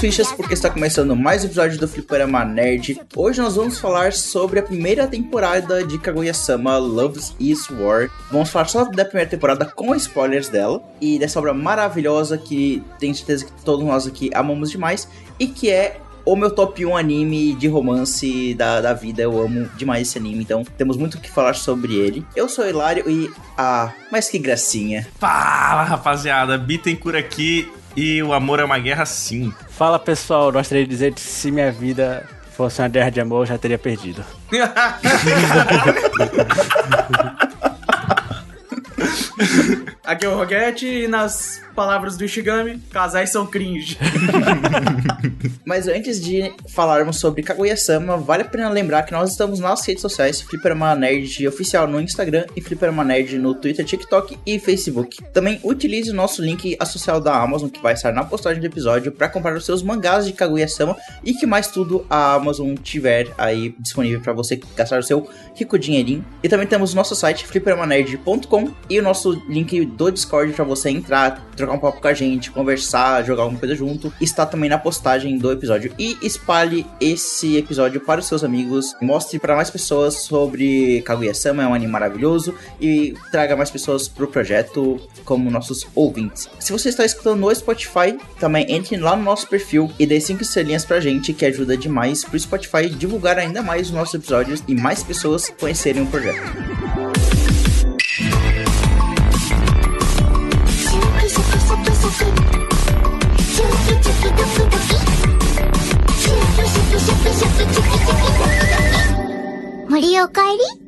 fichas porque está começando mais um episódio do Fliperama Nerd. Hoje nós vamos falar sobre a primeira temporada de Kaguya-sama Love is War. Vamos falar só da primeira temporada com spoilers dela e dessa obra maravilhosa que tenho certeza que todos nós aqui amamos demais e que é o meu top 1 anime de romance da, da vida. Eu amo demais esse anime, então temos muito o que falar sobre ele. Eu sou Hilário e. Ah, mas que gracinha. Fala, rapaziada. Bittencourt aqui e o amor é uma guerra sim. Fala pessoal, gostaria de dizer que se minha vida fosse uma guerra de amor, eu já teria perdido. Aqui é o Roguete e nas palavras do Ishigami, casais são cringe. Mas antes de falarmos sobre Kaguya-sama, vale a pena lembrar que nós estamos nas redes sociais, Fliperama Nerd oficial no Instagram e Fliperama Nerd no Twitter, TikTok e Facebook. Também utilize o nosso link associado da Amazon, que vai estar na postagem do episódio, para comprar os seus mangás de Kaguya-sama e que mais tudo a Amazon tiver aí disponível para você gastar o seu rico dinheirinho. E também temos o nosso site, fliperamanerd.com e o nosso link do Discord para você entrar, trocar um papo com a gente, conversar, jogar alguma coisa junto. Está também na postagem do episódio. E espalhe esse episódio para os seus amigos. Mostre para mais pessoas sobre Kaguya-sama, é um anime maravilhoso. E traga mais pessoas pro projeto como nossos ouvintes. Se você está escutando no Spotify, também entre lá no nosso perfil e dê 5 estrelinhas pra gente, que ajuda demais pro Spotify divulgar ainda mais os nossos episódios e mais pessoas conhecerem o projeto. 森おかえり。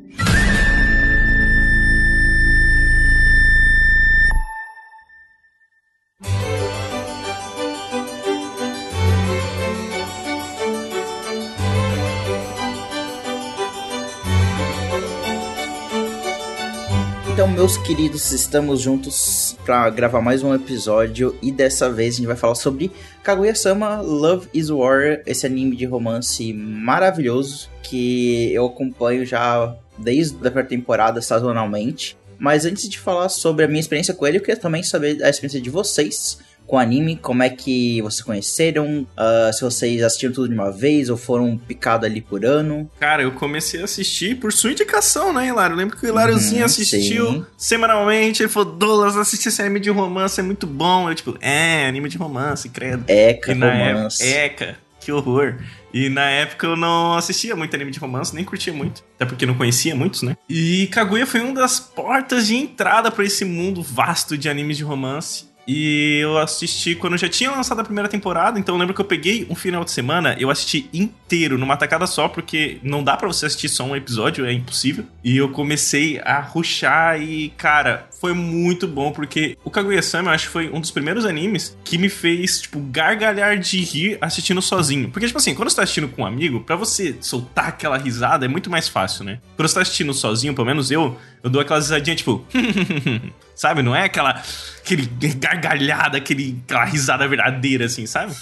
Então, meus queridos, estamos juntos para gravar mais um episódio e dessa vez a gente vai falar sobre Kaguya-sama Love is War, esse anime de romance maravilhoso que eu acompanho já desde a primeira temporada sazonalmente. Mas antes de falar sobre a minha experiência com ele, eu queria também saber a experiência de vocês com o anime, como é que vocês conheceram, ah, se vocês assistiram tudo de uma vez ou foram picados ali por ano. Cara, eu comecei a assistir por sua indicação, né, Hilário? Eu lembro que o Hiláriozinho Uhum, assistiu sim. semanalmente. Ele falou: Douglas, assiste esse anime de romance, é muito bom. Eu, tipo, é, anime de romance, credo. Eca, romance. época, Eca, que horror. E na época eu não assistia muito anime de romance, nem curtia muito. Até porque não conhecia muitos, né? E Kaguya foi uma das portas de entrada pra esse mundo vasto de animes de romance. E eu assisti quando já tinha lançado a primeira temporada, então eu lembro que eu peguei um final de semana, eu assisti inteiro, numa tacada só, porque não dá pra você assistir só um episódio, é impossível. E eu comecei a ruxar e, cara, foi muito bom, porque o Kaguya-sama eu acho que foi um dos primeiros animes que me fez, tipo, gargalhar de rir assistindo sozinho. Porque, tipo assim, quando você tá assistindo com um amigo, pra você soltar aquela risada é muito mais fácil, né? Quando você tá assistindo sozinho, pelo menos eu, eu dou aquela risadinha, tipo... sabe? Não é aquela... Aquele gargalhada, aquele, aquela risada verdadeira, assim, sabe?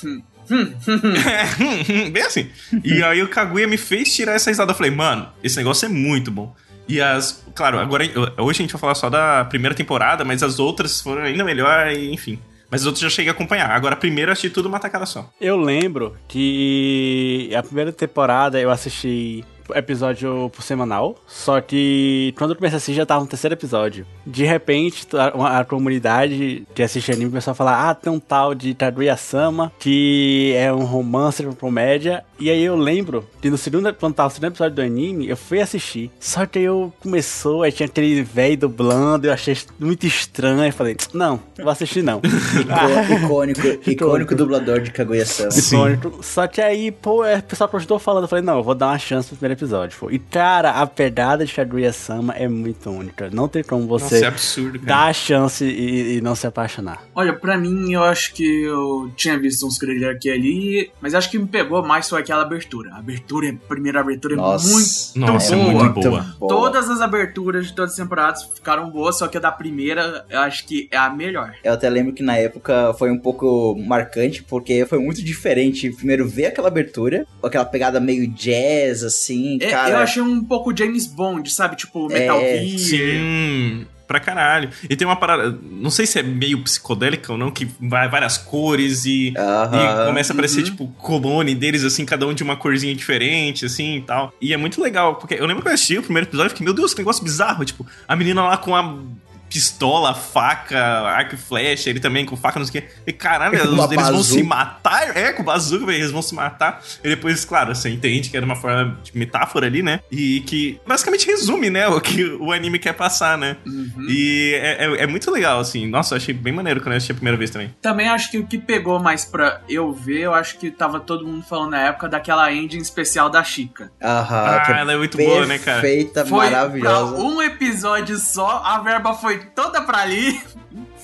É, bem assim. E aí o Kaguya me fez tirar essa risada. Eu falei, mano, esse negócio é muito bom. E as. Claro, agora eu- hoje a gente vai falar só da primeira temporada, mas as outras foram ainda melhor, enfim. Mas as outras eu já cheguei a acompanhar. Agora a primeira eu assisti tudo uma tacada só. Eu lembro que a primeira temporada eu assisti episódio por semanal, só que quando eu comecei a assistir já tava no terceiro episódio. De repente, a, a comunidade de assistir anime começou a falar: ah, tem um tal de Kaguya-sama, que é um romance com comédia. E aí eu lembro que no segundo, quando tava no segundo episódio do anime, eu fui assistir. Só que aí eu começou, aí tinha aquele velho dublando, eu achei muito estranho. Aí falei: não, não vou assistir não. Icô- icônico, icônico dublador de Kaguya-sama. Icônico. Só que aí, pô, é, o pessoal continuou falando. Eu falei, não, eu vou dar uma chance pro primeiro episódio. Pô. E, cara, a pegada de Kaguya-sama é muito única. Não tem como Nossa, você é absurdo, dar a chance e, e não se apaixonar. Olha, pra mim, eu acho que eu tinha visto uns trailers aqui e ali, mas acho que me pegou mais foi aquela abertura. A abertura, a primeira abertura Nossa. é muito Nossa, é boa. muito boa. Todas as aberturas de todas as temporadas ficaram boas, só que a da primeira eu acho que é a melhor. Eu até lembro que na época foi um pouco marcante, porque foi muito diferente. Primeiro ver aquela abertura, com aquela pegada meio jazz, assim, É, cara. eu achei um pouco James Bond, sabe? Tipo, Metal É, Gear. Sim, pra caralho. E tem uma parada, não sei se é meio psicodélica ou não, que vai várias cores e, Aham. e começa a aparecer, Uhum. tipo, clone deles, assim, cada um de uma corzinha diferente, assim e tal. E é muito legal, porque eu lembro que eu assisti o primeiro episódio e fiquei, meu Deus, que negócio bizarro. Tipo, a menina lá com a pistola, faca, arco e flecha, ele também com faca, não sei o quê. E caralho, eles vão se bazuca. matar. É, com bazooka, velho, eles vão se matar. E depois, claro, você entende que era uma forma de metáfora ali, né? E que basicamente resume, né, o que o anime quer passar, né? Uhum. E é, é- é muito legal, assim. Nossa, eu achei bem maneiro quando eu assisti a primeira vez também. Também acho que o que pegou mais pra eu ver, eu acho que tava todo mundo falando na época daquela ending especial da Chica. Aham, Ah, que ela é muito boa, né, cara? Perfeita, Foi maravilhosa. pra um episódio só, a verba foi toda pra ali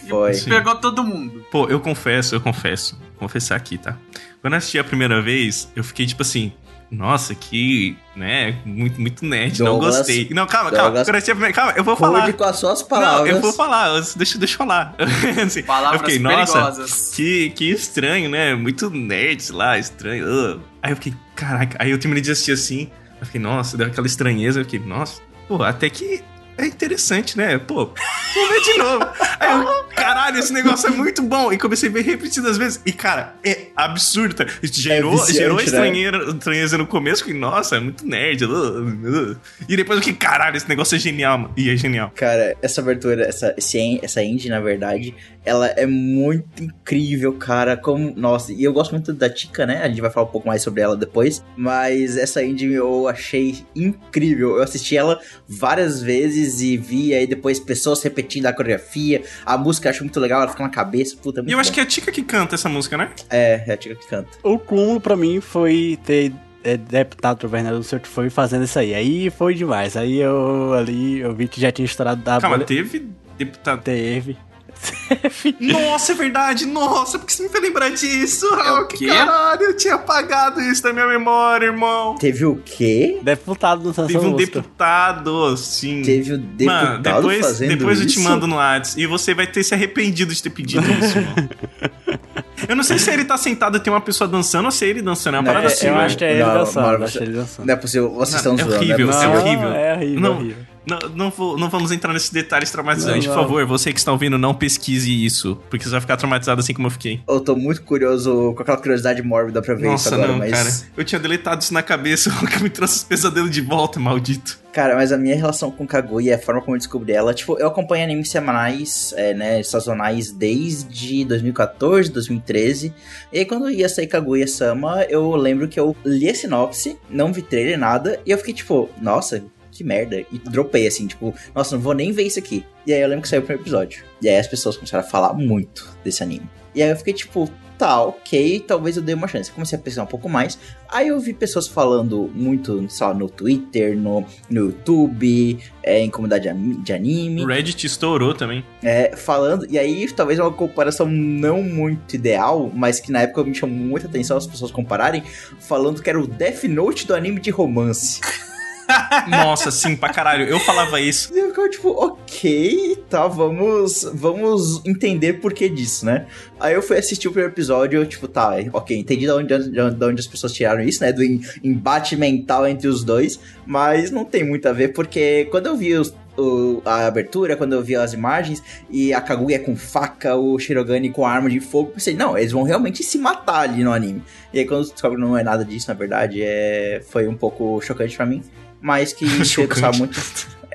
e Foi. Sim. pegou todo mundo. Pô, eu confesso, eu confesso. Vou confessar aqui, tá? Quando eu assisti a primeira vez, eu fiquei tipo assim. Nossa, que, né, muito, muito nerd, não Douglas- gostei. Não, calma, calma. Douglas- Quando eu assisti a primeira, calma, eu vou falar. Com as suas Não, palavras. eu vou falar, deixa, deixa eu falar. Assim, Palavras eu fiquei, nossa, perigosas. que, que estranho, né? Muito nerd, lá, estranho. ugh. Aí eu fiquei, caraca, aí eu terminei de assistir assim, eu fiquei, nossa, deu aquela estranheza, eu fiquei, nossa, pô, até que é interessante, né? Pô, vou ver de novo. Aí eu, caralho, esse negócio é muito bom. E comecei a ver repetidas vezes. E, cara, é absurdo. gerou, viciante, gerou né? estranheira, estranheza no começo, que, nossa, é muito nerd. uh, uh. E depois eu fiquei, caralho, esse negócio é genial, mano. E é genial. Cara, essa abertura, essa, esse, essa indie, na verdade, ela é muito incrível, cara. Como, nossa, e eu gosto muito da Tika, né? A gente vai falar um pouco mais sobre ela depois. Mas essa indie eu achei incrível. Eu assisti ela várias vezes e vi aí depois pessoas repetindo a coreografia. A música eu acho muito legal, ela fica na cabeça. Puta, é muito E eu acho bom. que é a Tika que canta essa música, né? É, é a Tika que canta. O cúmulo pra mim foi ter é, deputado pro Bernardo Souto foi fazendo isso aí. Aí foi demais. Aí eu ali, eu vi que já tinha estourado da Calma, bolha. teve deputado. Teve. Nossa, é verdade. Nossa, por que você me fez lembrar disso? Ah, o que quê? caralho, eu tinha apagado isso da minha memória, irmão. Teve o quê? Deputado no Sansão Teve um Música. deputado, sim. Teve o deputado Mano, depois, fazendo depois eu te isso? mando no Whats e você vai ter se arrependido de ter pedido isso, mano. Eu não sei se ele tá sentado e tem uma pessoa dançando ou se é ele dançando. É uma Não, parada é- assim, eu né? acho que é ele Não, dançando. Não é possível, vocês estão é zoando. horrível, não é horrível. É horrível, Não. horrível. Não, não, vou- não vamos entrar nesses detalhes traumatizantes. Não, Por favor, você que está ouvindo, não pesquise isso. Porque você vai ficar traumatizado assim como eu fiquei. Eu tô muito curioso com aquela curiosidade mórbida pra ver isso Nossa, agora, não, mas. cara. Eu tinha deletado isso na cabeça, o que me trouxe os pesadelos de volta, maldito. Cara, mas a minha relação com Kaguya, a forma como eu descobri ela, tipo, eu acompanho animes semanais, é, né, sazonais desde 2014, 2013. E aí quando ia sair Kaguya-sama, eu lembro que eu li a sinopse, não vi trailer, nada, e eu fiquei tipo, nossa, que merda. E dropei assim, tipo, nossa, não vou nem ver isso aqui. E aí eu lembro que saiu o primeiro episódio. E aí as pessoas começaram a falar muito desse anime. E aí eu fiquei tipo, tá, ok, talvez eu dê uma chance. Comecei a pesquisar um pouco mais. Aí eu vi pessoas falando muito, sei lá, no Twitter, no, no YouTube, é, em comunidade de anime. O Reddit estourou também. É, falando, e aí talvez uma comparação não muito ideal, mas que na época me chamou muita atenção as pessoas compararem, falando que era o Death Note do anime de romance. Nossa, sim, pra caralho. Eu falava isso. E eu ficava tipo, ok, tá, vamos, vamos entender por que disso, né? Aí eu fui assistir o primeiro episódio, eu, tipo, tá, ok, entendi de onde, de onde as pessoas tiraram isso, né? Do em- embate mental entre os dois, mas não tem muito a ver, porque quando eu vi os- o- a abertura, quando eu vi as imagens, e a Kaguya com faca, o Shirogane com arma de fogo, pensei, não, eles vão realmente se matar ali no anime. E aí quando que não é nada disso, na verdade, é, foi um pouco chocante pra mim. Mas que Chocante. gostava muito.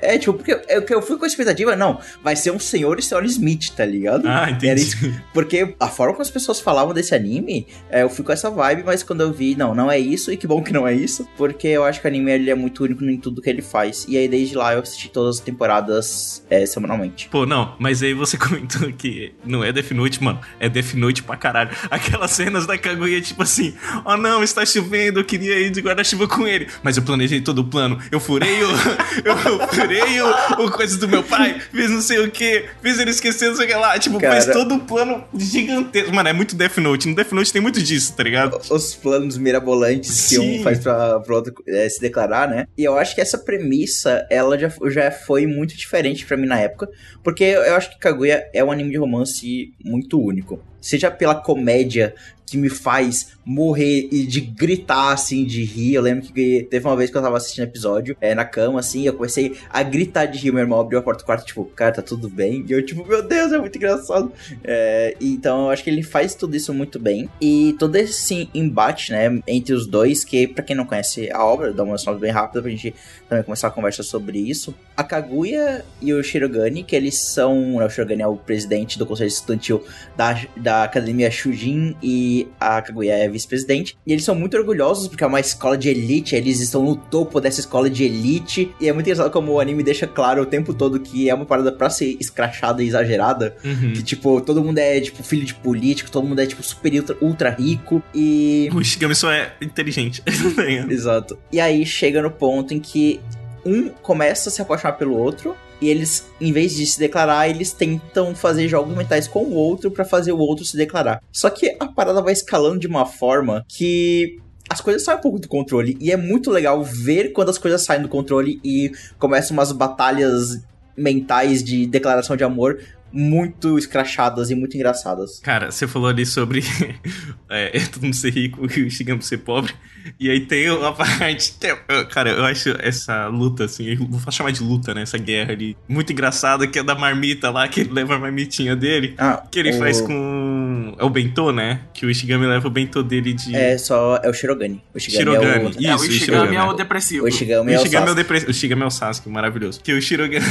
É, tipo, porque eu, eu fui com a expectativa, não, vai ser um senhor e senhora Smith, tá ligado? Ah, Era entendi. isso. Porque a forma como as pessoas falavam desse anime, é, eu fui com essa vibe, mas quando eu vi, não, não é isso, e que bom que não é isso, porque eu acho que o anime ele é muito único em tudo que ele faz. E aí, desde lá, eu assisti todas as temporadas é, semanalmente. Pô, não, mas aí você comentou que não é Death Note, mano. É Death Note pra caralho. Aquelas cenas da Kaguya, tipo assim, oh não, está chovendo, eu queria ir de guarda-chuva com ele. Mas eu planejei todo o plano. Eu furei o. eu furei tirei o, o coisa do meu pai, fiz não sei o que, fiz ele esquecer não sei o que lá. Tipo, Cara. fez todo um plano gigantesco. Mano, é muito Death Note. No Death Note tem muito disso, tá ligado? Os planos mirabolantes que Sim. um faz pra, pro outro é, se declarar, né? E eu acho que essa premissa, ela já, já foi muito diferente pra mim na época, porque eu acho que Kaguya é um anime de romance muito único. Seja pela comédia que me faz morrer e de gritar, assim, de rir. Eu lembro que teve uma vez que eu tava assistindo episódio, é, na cama, assim, eu comecei a gritar de rir. Meu irmão abriu a porta do quarto, tipo, cara, tá tudo bem? E eu, tipo, meu Deus, é muito engraçado. É, então eu acho que ele faz tudo isso muito bem. E todo esse embate, né, entre os dois, que pra quem não conhece a obra, dá uma sinal bem rápida pra gente também começar a conversa sobre isso. A Kaguya e o Shirogane, que eles são. né, O Shirogane é o presidente do conselho estudantil da, da academia Shujin e a Kaguya é vice-presidente. E eles são muito orgulhosos porque é uma escola de elite, eles estão no topo dessa escola de elite. E é muito engraçado como o anime deixa claro o tempo todo que é uma parada pra ser escrachada e exagerada. Uhum. Que, tipo, todo mundo é, tipo, filho de político, todo mundo é, tipo, super ultra, ultra rico. E. O Shigami só é inteligente. Exato. E aí chega no ponto em que um começa a se apaixonar pelo outro. E eles, em vez de se declarar, eles tentam fazer jogos mentais com o outro pra fazer o outro se declarar. Só que a parada vai escalando de uma forma que as coisas saem um pouco do controle. E é muito legal ver quando as coisas saem do controle e começam umas batalhas mentais de declaração de amor muito escrachadas e muito engraçadas. Cara, você falou ali sobre é, todo mundo ser rico e o Shigami ser pobre. E aí tem uma parte. tem- cara, eu acho essa luta, assim, eu vou chamar de luta, né? Essa guerra ali. Muito engraçada, que é da marmita lá, que ele leva a marmitinha dele. Ah, Que ele o- faz com. É o bentô, né? Que o Ishigami leva o bentô dele de. É só. É o Shirogane. O Shirogane Shirogane. é o. Isso, é, o o Ishigami Shirogane. é o depressivo. O Ishigami O é o Shigami é o, Sasuke. depre... o Shigami é o Sasuke, maravilhoso. Que o Shirogami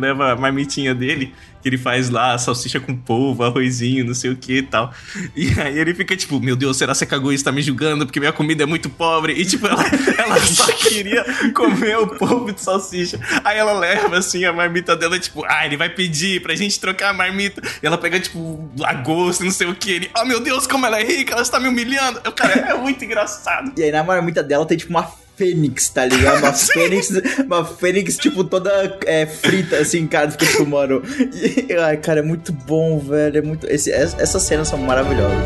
leva a marmitinha dele, que ele faz lá, salsicha com polvo, arrozinho, não sei o que e tal. E aí ele fica tipo, meu Deus, será que a Kaguya está me julgando porque minha comida é muito pobre? E tipo, ela, ela só queria comer o polvo de salsicha. Aí ela leva assim a marmita dela, tipo, ah, ele vai pedir pra gente trocar a marmita. E ela pega, tipo, lagosta, não sei o que. Ele, oh meu Deus, como ela é rica, ela está me humilhando. Eu, Cara, é muito engraçado. E aí na marmita dela tem tipo uma fênix, tá ligado? Uma fênix, uma fênix, tipo, toda é, frita, assim, cara, fica tipo, mano. E, ai, cara, é muito bom, velho. É muito. Esse, es- essas cenas são maravilhosas.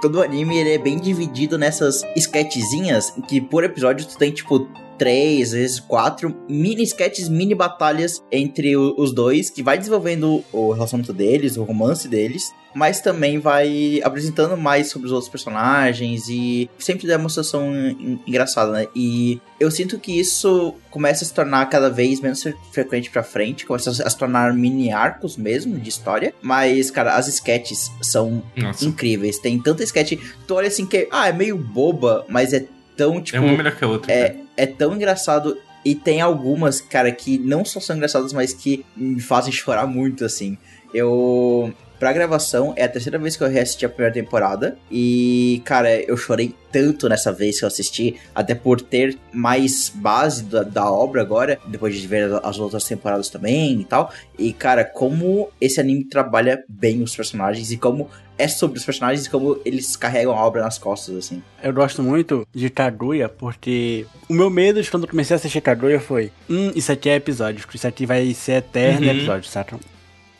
Todo anime ele é bem dividido nessas sketchzinhas que por episódio tu tem tipo três, às vezes quatro mini sketches, mini batalhas entre o- os dois, que vai desenvolvendo o relacionamento deles, o romance deles, mas também vai apresentando mais sobre os outros personagens e sempre dá uma situação en- engraçada, né? E eu sinto que isso começa a se tornar cada vez menos frequente pra frente, começa a se tornar mini arcos mesmo de história, mas, cara, as sketches são Nossa. incríveis. Tem tanta sketch, tu olha assim que, ah, é meio boba, mas é tão, tipo, é uma melhor que a outra. é, cara. É tão engraçado. E tem algumas, cara, que não só são engraçadas, mas que me fazem chorar muito, assim. Eu. Pra gravação, é a terceira vez que eu reassisti a primeira temporada. E, cara, eu chorei tanto nessa vez que eu assisti. Até por ter mais base da, da obra agora. Depois de ver as outras temporadas também e tal. E, cara, como esse anime trabalha bem os personagens. E como é sobre os personagens. E como eles carregam a obra nas costas, assim. Eu gosto muito de Kaguya porque o meu medo de quando eu comecei a assistir Kaguya foi: hum, isso aqui é episódio, isso aqui vai ser eterno Uhum. episódio, saca?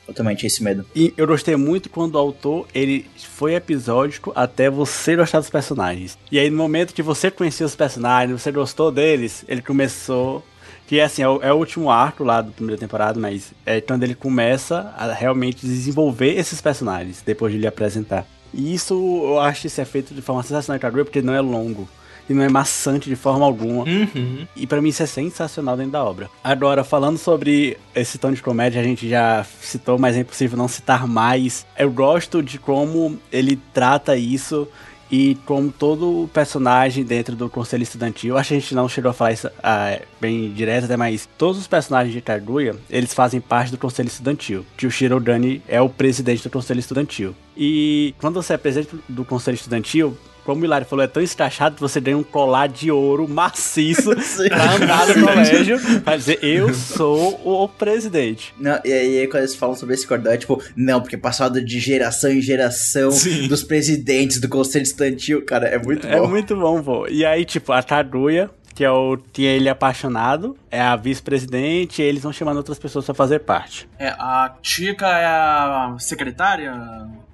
Eu também tinha esse medo. E eu gostei muito quando o autor, ele foi episódico até você gostar dos personagens. E aí no momento que você conhecia os personagens, você gostou deles, ele começou... Que é assim, é o, é o último arco lá da primeira temporada, mas é quando ele começa a realmente desenvolver esses personagens, depois de lhe apresentar. E isso, eu acho que isso é feito de forma sensacional em porque não é longo. E não é maçante de forma alguma. Uhum. E pra mim isso é sensacional dentro da obra. Agora, falando sobre esse tom de comédia, a gente já citou, mas é impossível não citar mais. Eu gosto de como ele trata isso e como todo personagem dentro do Conselho Estudantil, acho que a gente não chegou a falar isso ah, bem direto até, mas todos os personagens de Kaguya, eles fazem parte do Conselho Estudantil, que o Shirogane é o presidente do Conselho Estudantil. E quando você é presidente do Conselho Estudantil, como o Hilário falou, é tão escrachado que você ganha um colar de ouro maciço Sim. pra andar no colégio. Pra dizer, eu sou o presidente. Não, e aí, quando eles falam sobre esse cordão, é tipo, não, porque passado de geração em geração Sim. dos presidentes do Conselho Estudantil, cara, é muito É bom. muito bom, pô. E aí, tipo, a Kaguya, que é o tinha ele apaixonado, é a vice-presidente, e eles vão chamando outras pessoas pra fazer parte. É, a Chica é a secretária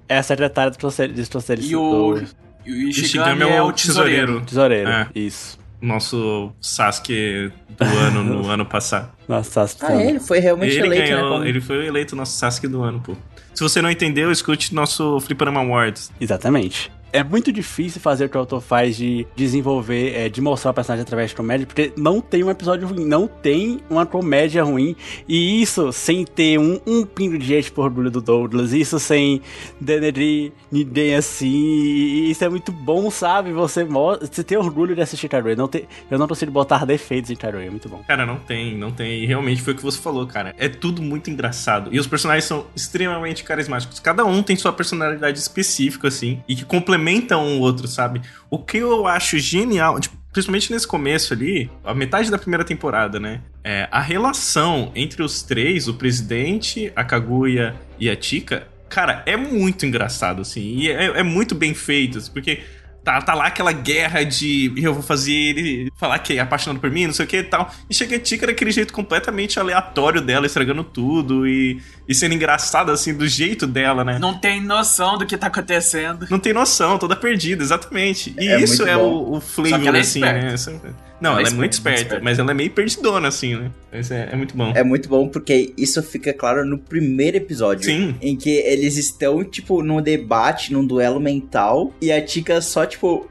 É a secretária do conselho, dos conselhos e o, do e o Ishigami Ishigami é o tesoureiro. tesoureiro. É. Isso. Nosso Sasuke do ano, no ano passado. Nossa, Sasuke Ah, ele foi realmente Ele eleito, ganhou, né? como- ele foi eleito nosso Sasuke do ano, pô. Se você não entendeu, escute nosso Fliperama Awards. Exatamente. É muito difícil fazer o que o autor faz de desenvolver, é, de mostrar o personagem através de comédia, porque não tem um episódio ruim, não tem uma comédia ruim. E isso sem ter um, um pingo de gente por orgulho do Douglas, isso sem denegrir ninguém assim. Isso é muito bom, sabe? Você, você tem orgulho de assistir Kaguya. Não tem, eu não consigo botar defeitos em Kaguya, é muito bom. Cara, não tem, não tem. E realmente foi o que você falou, cara. É tudo muito engraçado. E os personagens são extremamente carismáticos. Cada um tem sua personalidade específica, assim, e que complementam um o outro, sabe? O que eu acho genial, tipo, principalmente nesse começo ali, a metade da primeira temporada, né? É, a relação entre os três, o presidente, a Kaguya e a Chica, cara, é muito engraçado, assim. E é, é muito bem feito, assim, porque tá, tá lá aquela guerra de eu vou fazer ele falar que é apaixonado por mim, não sei o que e tal. E chega a Tika daquele jeito completamente aleatório dela, estragando tudo e, e sendo engraçada, assim, do jeito dela, né? Não, Não tem noção do que tá acontecendo. tem noção, toda perdida, exatamente. E É isso é bom. o, o flavor, é assim, esperta. né? Não, Ela ela, é muito esperta, esperta, mas ela é meio perdidona, assim, né? Mas é, é muito bom. É muito bom porque isso fica claro no primeiro episódio. Sim. Em que eles estão, tipo, num debate, num duelo mental, e a Tika só, tipo,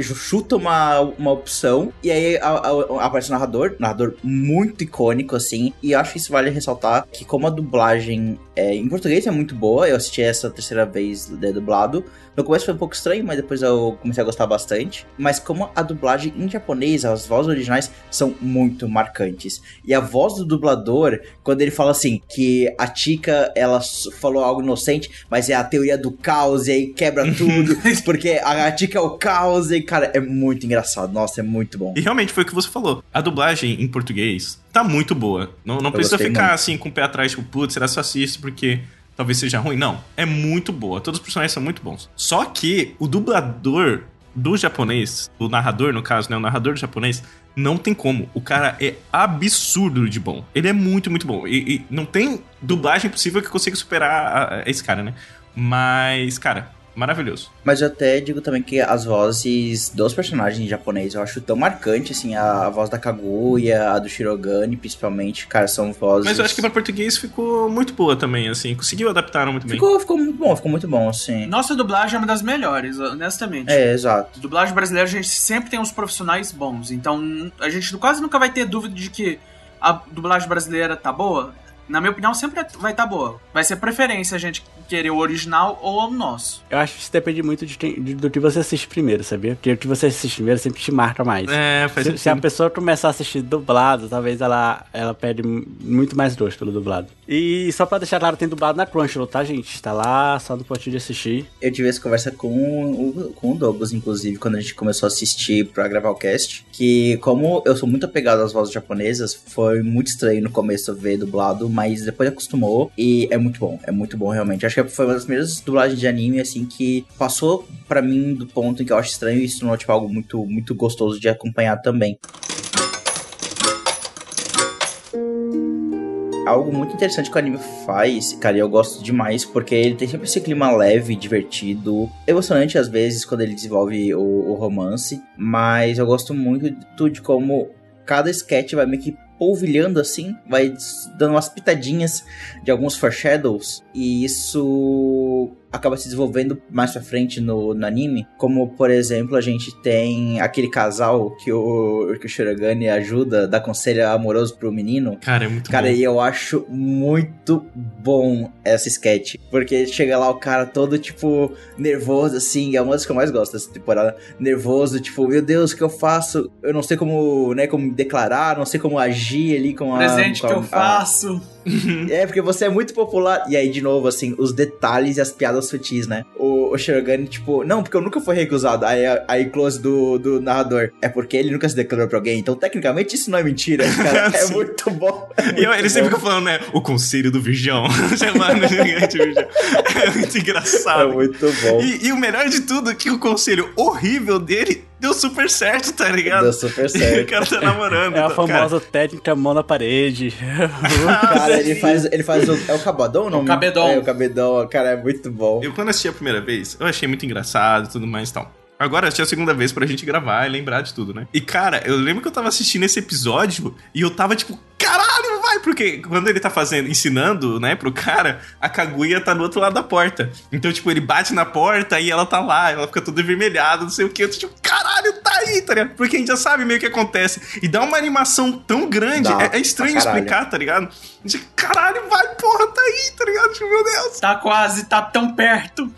chuta uma, uma opção, e aí a- a- aparece o narrador, narrador muito icônico, assim, e eu acho que isso vale ressaltar que como a dublagem é, em português é muito boa, eu assisti essa terceira vez de dublado, no começo foi um pouco estranho, mas depois eu comecei a gostar bastante, mas como a dublagem em japonês, as vozes originais são muito marcantes, e a voz do dublador, quando ele fala assim, que a Tika, ela falou algo inocente, mas é a teoria do caos, e aí quebra tudo, porque a Tika é o caos, e cara, é muito engraçado, nossa, é muito bom. E realmente foi o que você falou. A dublagem em português tá muito boa. Não, não precisa ficar muito. assim com o pé atrás, tipo, putz, será só assisto porque talvez seja ruim? Não, é muito boa. Todos os personagens são muito bons. Só que o dublador do japonês, o narrador no caso, né, o narrador do japonês, não tem como. O cara é absurdo de bom. Ele é muito, muito bom. E, e não tem dublagem possível que consiga superar a- a esse cara, né? Mas, cara, maravilhoso. Mas eu até digo também que as vozes dos personagens em japonês eu acho tão marcante, assim, a, a voz da Kaguya, a do Shirogane, principalmente, cara, são vozes... Mas eu acho que pra português ficou muito boa também, assim. Conseguiu adaptar muito bem. Ficou, ficou muito bom, ficou muito bom, assim. Nossa dublagem é uma das melhores, honestamente. É, exato. Dublagem brasileira, a gente sempre tem uns profissionais bons. Então, a gente quase nunca vai ter dúvida de que a dublagem brasileira tá boa. Na minha opinião, sempre vai estar boa. Vai ser preferência a gente querer o original ou o nosso. Eu acho que isso depende muito de quem- de- do que você assiste primeiro, sabia? Porque o que você assiste primeiro sempre te marca mais. É, faz Se, se a pessoa começar a assistir dublado, talvez ela, ela perde muito mais gosto pelo dublado. E só pra deixar claro, tem dublado na Crunchyroll, tá, gente? Tá lá, só no pontinho de assistir. Eu tive essa conversa com o, com o Douglas, inclusive, quando a gente começou a assistir pra gravar o cast, que como eu sou muito apegado às vozes japonesas, foi muito estranho no começo ver dublado, mas depois acostumou e é muito bom, é muito bom realmente. Acho que foi uma das primeiras dublagens de anime, assim, que passou pra mim do ponto em que eu acho estranho e isso não é, tipo, algo muito, muito gostoso de acompanhar também. Algo muito interessante que o anime faz, cara, e eu gosto demais, porque ele tem sempre esse clima leve, divertido, emocionante às vezes quando ele desenvolve o, o romance, mas eu gosto muito de como cada sketch vai meio que polvilhando assim, vai dando umas pitadinhas de alguns foreshadows, e isso acaba se desenvolvendo mais pra frente no, no anime. Como, por exemplo, a gente tem aquele casal que o, que o Shirogane ajuda, dá conselho amoroso pro menino. Cara, é muito Cara, bom. e eu acho muito bom essa sketch. Porque chega lá o cara todo, tipo, nervoso, assim. É uma das que eu mais gosto dessa temporada. Nervoso, tipo, meu Deus, o que eu faço? Eu não sei como, né, como me declarar, não sei como agir ali com a. Presente com que a- eu a- faço. é, porque você é muito popular. E aí, de novo, assim, os detalhes e as piadas sutis, né? O, o Shirogane, tipo, não, porque eu nunca fui recusado. Aí, aí close do, do narrador. É porque ele nunca se declarou pra alguém. Então, tecnicamente, isso não é mentira, cara. é muito bom. É muito E eu- ele sempre fica falando, né? O conselho do Virgão. Chamando o gigante Virgão. É muito É engraçado. muito bom. E, e o melhor de tudo é que o conselho horrível dele deu super certo, tá ligado? Deu super E o certo. cara tá namorando. É a então, cara, famosa técnica mão na parede. Cara, ele faz, ele faz o. É o Cabadão o nome? Cabedon. É, o Cabedon, cara, é muito bom. Eu, quando assisti a primeira vez, eu achei muito engraçado e tudo mais e tal. Agora assisti a segunda vez pra gente gravar e lembrar de tudo, né? E, cara, eu lembro que eu tava assistindo esse episódio e eu tava tipo, caralho, vai! Porque quando ele tá fazendo, ensinando, né, pro cara, a Kaguya tá no outro lado da porta. Então, tipo, ele bate na porta e ela tá lá, ela fica toda envermelhada, não sei o que. Eu tô tipo, caralho, tá aí, tá ligado? Porque a gente já sabe meio que acontece. E dá uma animação tão grande, Dá, é, é estranho explicar, tá ligado? A gente, caralho, vai, porra, tá aí, tá ligado? Tipo, meu Deus. Tá quase, tá tão perto.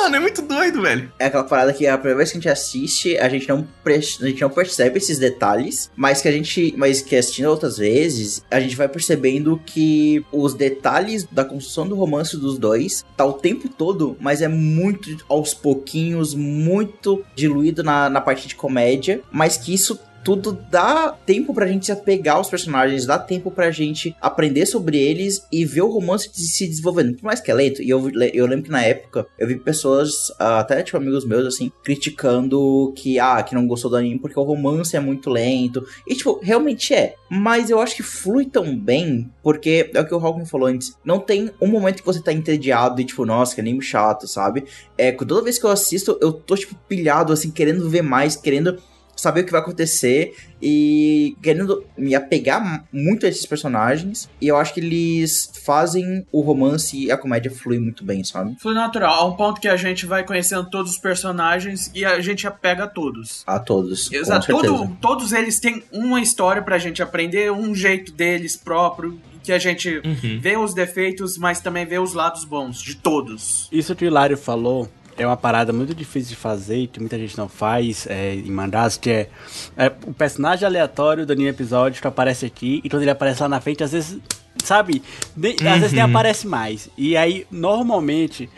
Mano, é muito doido, velho. É aquela parada que a primeira vez que a gente assiste, a gente não, pre- a gente não percebe esses detalhes, mas que a gente. Mas que assistindo outras vezes, a gente vai percebendo que os detalhes da construção do romance dos dois tá o tempo todo, mas é muito aos pouquinhos, muito diluído na, na parte de comédia, mas que isso tudo dá tempo pra gente se apegar aos personagens, dá tempo pra gente aprender sobre eles e ver o romance de- se desenvolvendo. Por mais que é lento, e eu, eu lembro que na época eu vi pessoas, ah, até tipo amigos meus, assim, criticando que, ah, que não gostou do anime porque o romance é muito lento. E tipo, realmente é. Mas eu acho que flui tão bem, porque é o que o Hawking falou antes. Não tem um momento que você tá entediado e tipo, nossa, que anime chato, sabe? É, toda vez que eu assisto, eu tô, tipo, pilhado, assim, querendo ver mais, querendo saber o que vai acontecer e querendo me apegar muito a esses personagens. E eu acho que eles fazem o romance e a comédia fluir muito bem, sabe? Foi natural, a um ponto que a gente vai conhecendo todos os personagens e a gente apega a todos. A todos. Exato, todo, todos eles têm uma história pra gente aprender, um jeito deles próprio, que a gente Uhum. vê os defeitos, mas também vê os lados bons de todos. Isso que o Hilário falou é uma parada muito difícil de fazer, e que muita gente não faz é, em mangás, que é, é o personagem aleatório do anime episódio que aparece aqui, e quando ele aparece lá na frente, às vezes, sabe, nem- às vezes nem Uhum. aparece mais. E aí, normalmente,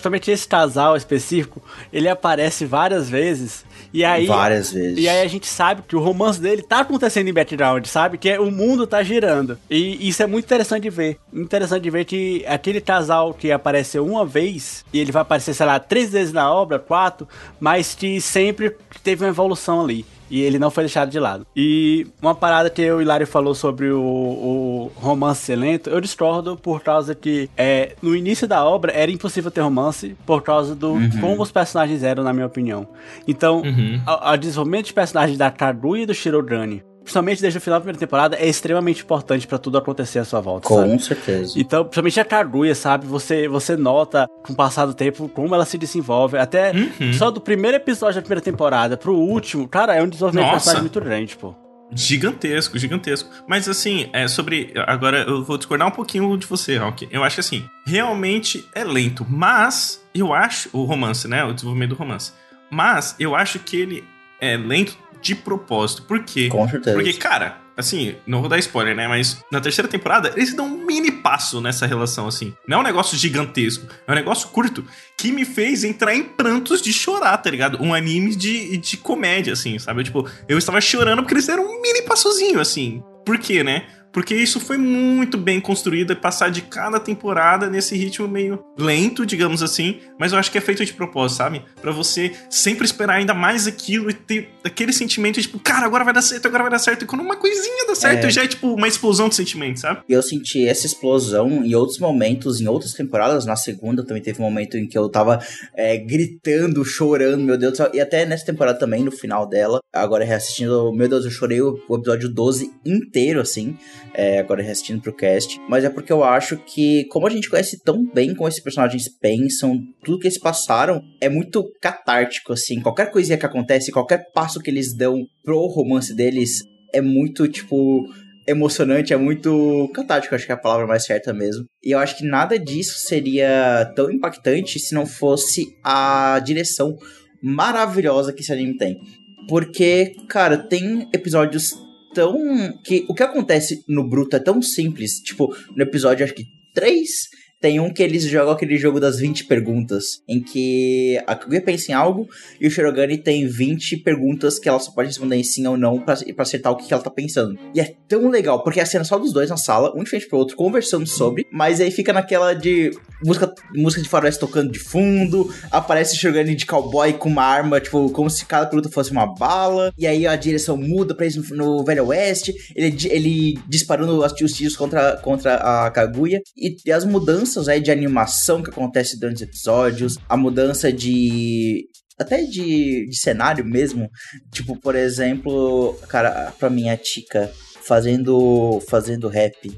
somente esse casal específico, ele aparece várias vezes, e aí... Várias vezes. E aí a gente sabe que o romance dele tá acontecendo em background, sabe? Que é, o mundo tá girando. E isso é muito interessante de ver. Interessante de ver que aquele casal que apareceu uma vez, e ele vai aparecer, sei lá, três vezes na obra, quatro, mas que sempre teve uma evolução ali. E ele não foi deixado de lado. E uma parada que o Hilário falou sobre o, o romance lento, eu discordo por causa que é, no início da obra era impossível ter romance por causa do como os personagens eram, na minha opinião. Então, Uhum. o desenvolvimento de personagens da Kaguya e do Shirogane, principalmente desde o final da primeira temporada, é extremamente importante pra tudo acontecer à sua volta, Com sabe? certeza. Então, principalmente a Kaguya, sabe? Você, você nota, com o passar do tempo, como ela se desenvolve. Até Uhum. só do primeiro episódio da primeira temporada pro último, cara, é um desenvolvimento de personagem muito grande, pô. Gigantesco, gigantesco. Mas assim, é sobre. Agora eu vou discordar um pouquinho de você, Rock. Eu acho assim, realmente é lento, mas eu acho. O romance, né? O desenvolvimento do romance. Mas eu acho que ele é lento de propósito. Por quê? Com certeza. Porque, cara, assim, não vou dar spoiler, né? Mas na terceira temporada, eles dão um mini passo nessa relação, assim. Não é um negócio gigantesco, é um negócio curto que me fez entrar em prantos de chorar, tá ligado? Um anime de, de comédia, assim, sabe? Eu, tipo, eu estava chorando porque eles deram um mini passozinho, assim. Por quê, né? Porque isso foi muito bem construído e passar de cada temporada nesse ritmo meio lento, digamos assim, mas eu acho que é feito de propósito, sabe? Pra você sempre esperar ainda mais aquilo e ter aquele sentimento de tipo, cara, agora vai dar certo, agora vai dar certo. E quando uma coisinha dá certo, É. já é tipo uma explosão de sentimento, sabe? E eu senti essa explosão em outros momentos, em outras temporadas. Na segunda também teve um momento em que eu tava é, gritando, chorando, meu Deus do céu. E até nessa temporada também, no final dela, agora reassistindo, meu Deus, eu chorei o, o episódio 12 inteiro, assim. É, agora reassistindo pro cast. Mas é porque eu acho que, como a gente conhece tão bem como esses personagens pensam, tudo que eles passaram é muito catártico, assim. Qualquer coisinha que acontece, qualquer passo que eles dão pro romance deles é muito, tipo emocionante, é muito catártico, acho que é a palavra mais certa mesmo. E eu acho que nada disso seria tão impactante se não fosse a direção maravilhosa que esse anime tem. Porque, cara, tem episódios tão. que O que acontece no Bruto é tão simples. Tipo, no episódio, acho que 3, tem um que eles jogam aquele jogo das 20 perguntas, em que a Kaguya pensa em algo e o Shirogane tem 20 perguntas que ela só pode responder em sim ou não pra acertar o que, ela tá pensando. E é tão legal, porque a cena é só dos dois na sala, um de frente pro outro, conversando sobre, mas aí fica naquela de música, música de faroeste tocando de fundo, aparece o Shirogane de cowboy com uma arma, tipo, como se cada pergunta fosse uma bala, e aí a direção muda pra eles no, Velho Oeste, ele, ele disparando os tiros contra, contra a Kaguya, e as mudanças aí de animação que acontece durante os episódios, a mudança de até de, de cenário mesmo. Tipo, por exemplo, cara, pra mim a Tika fazendo fazendo rap.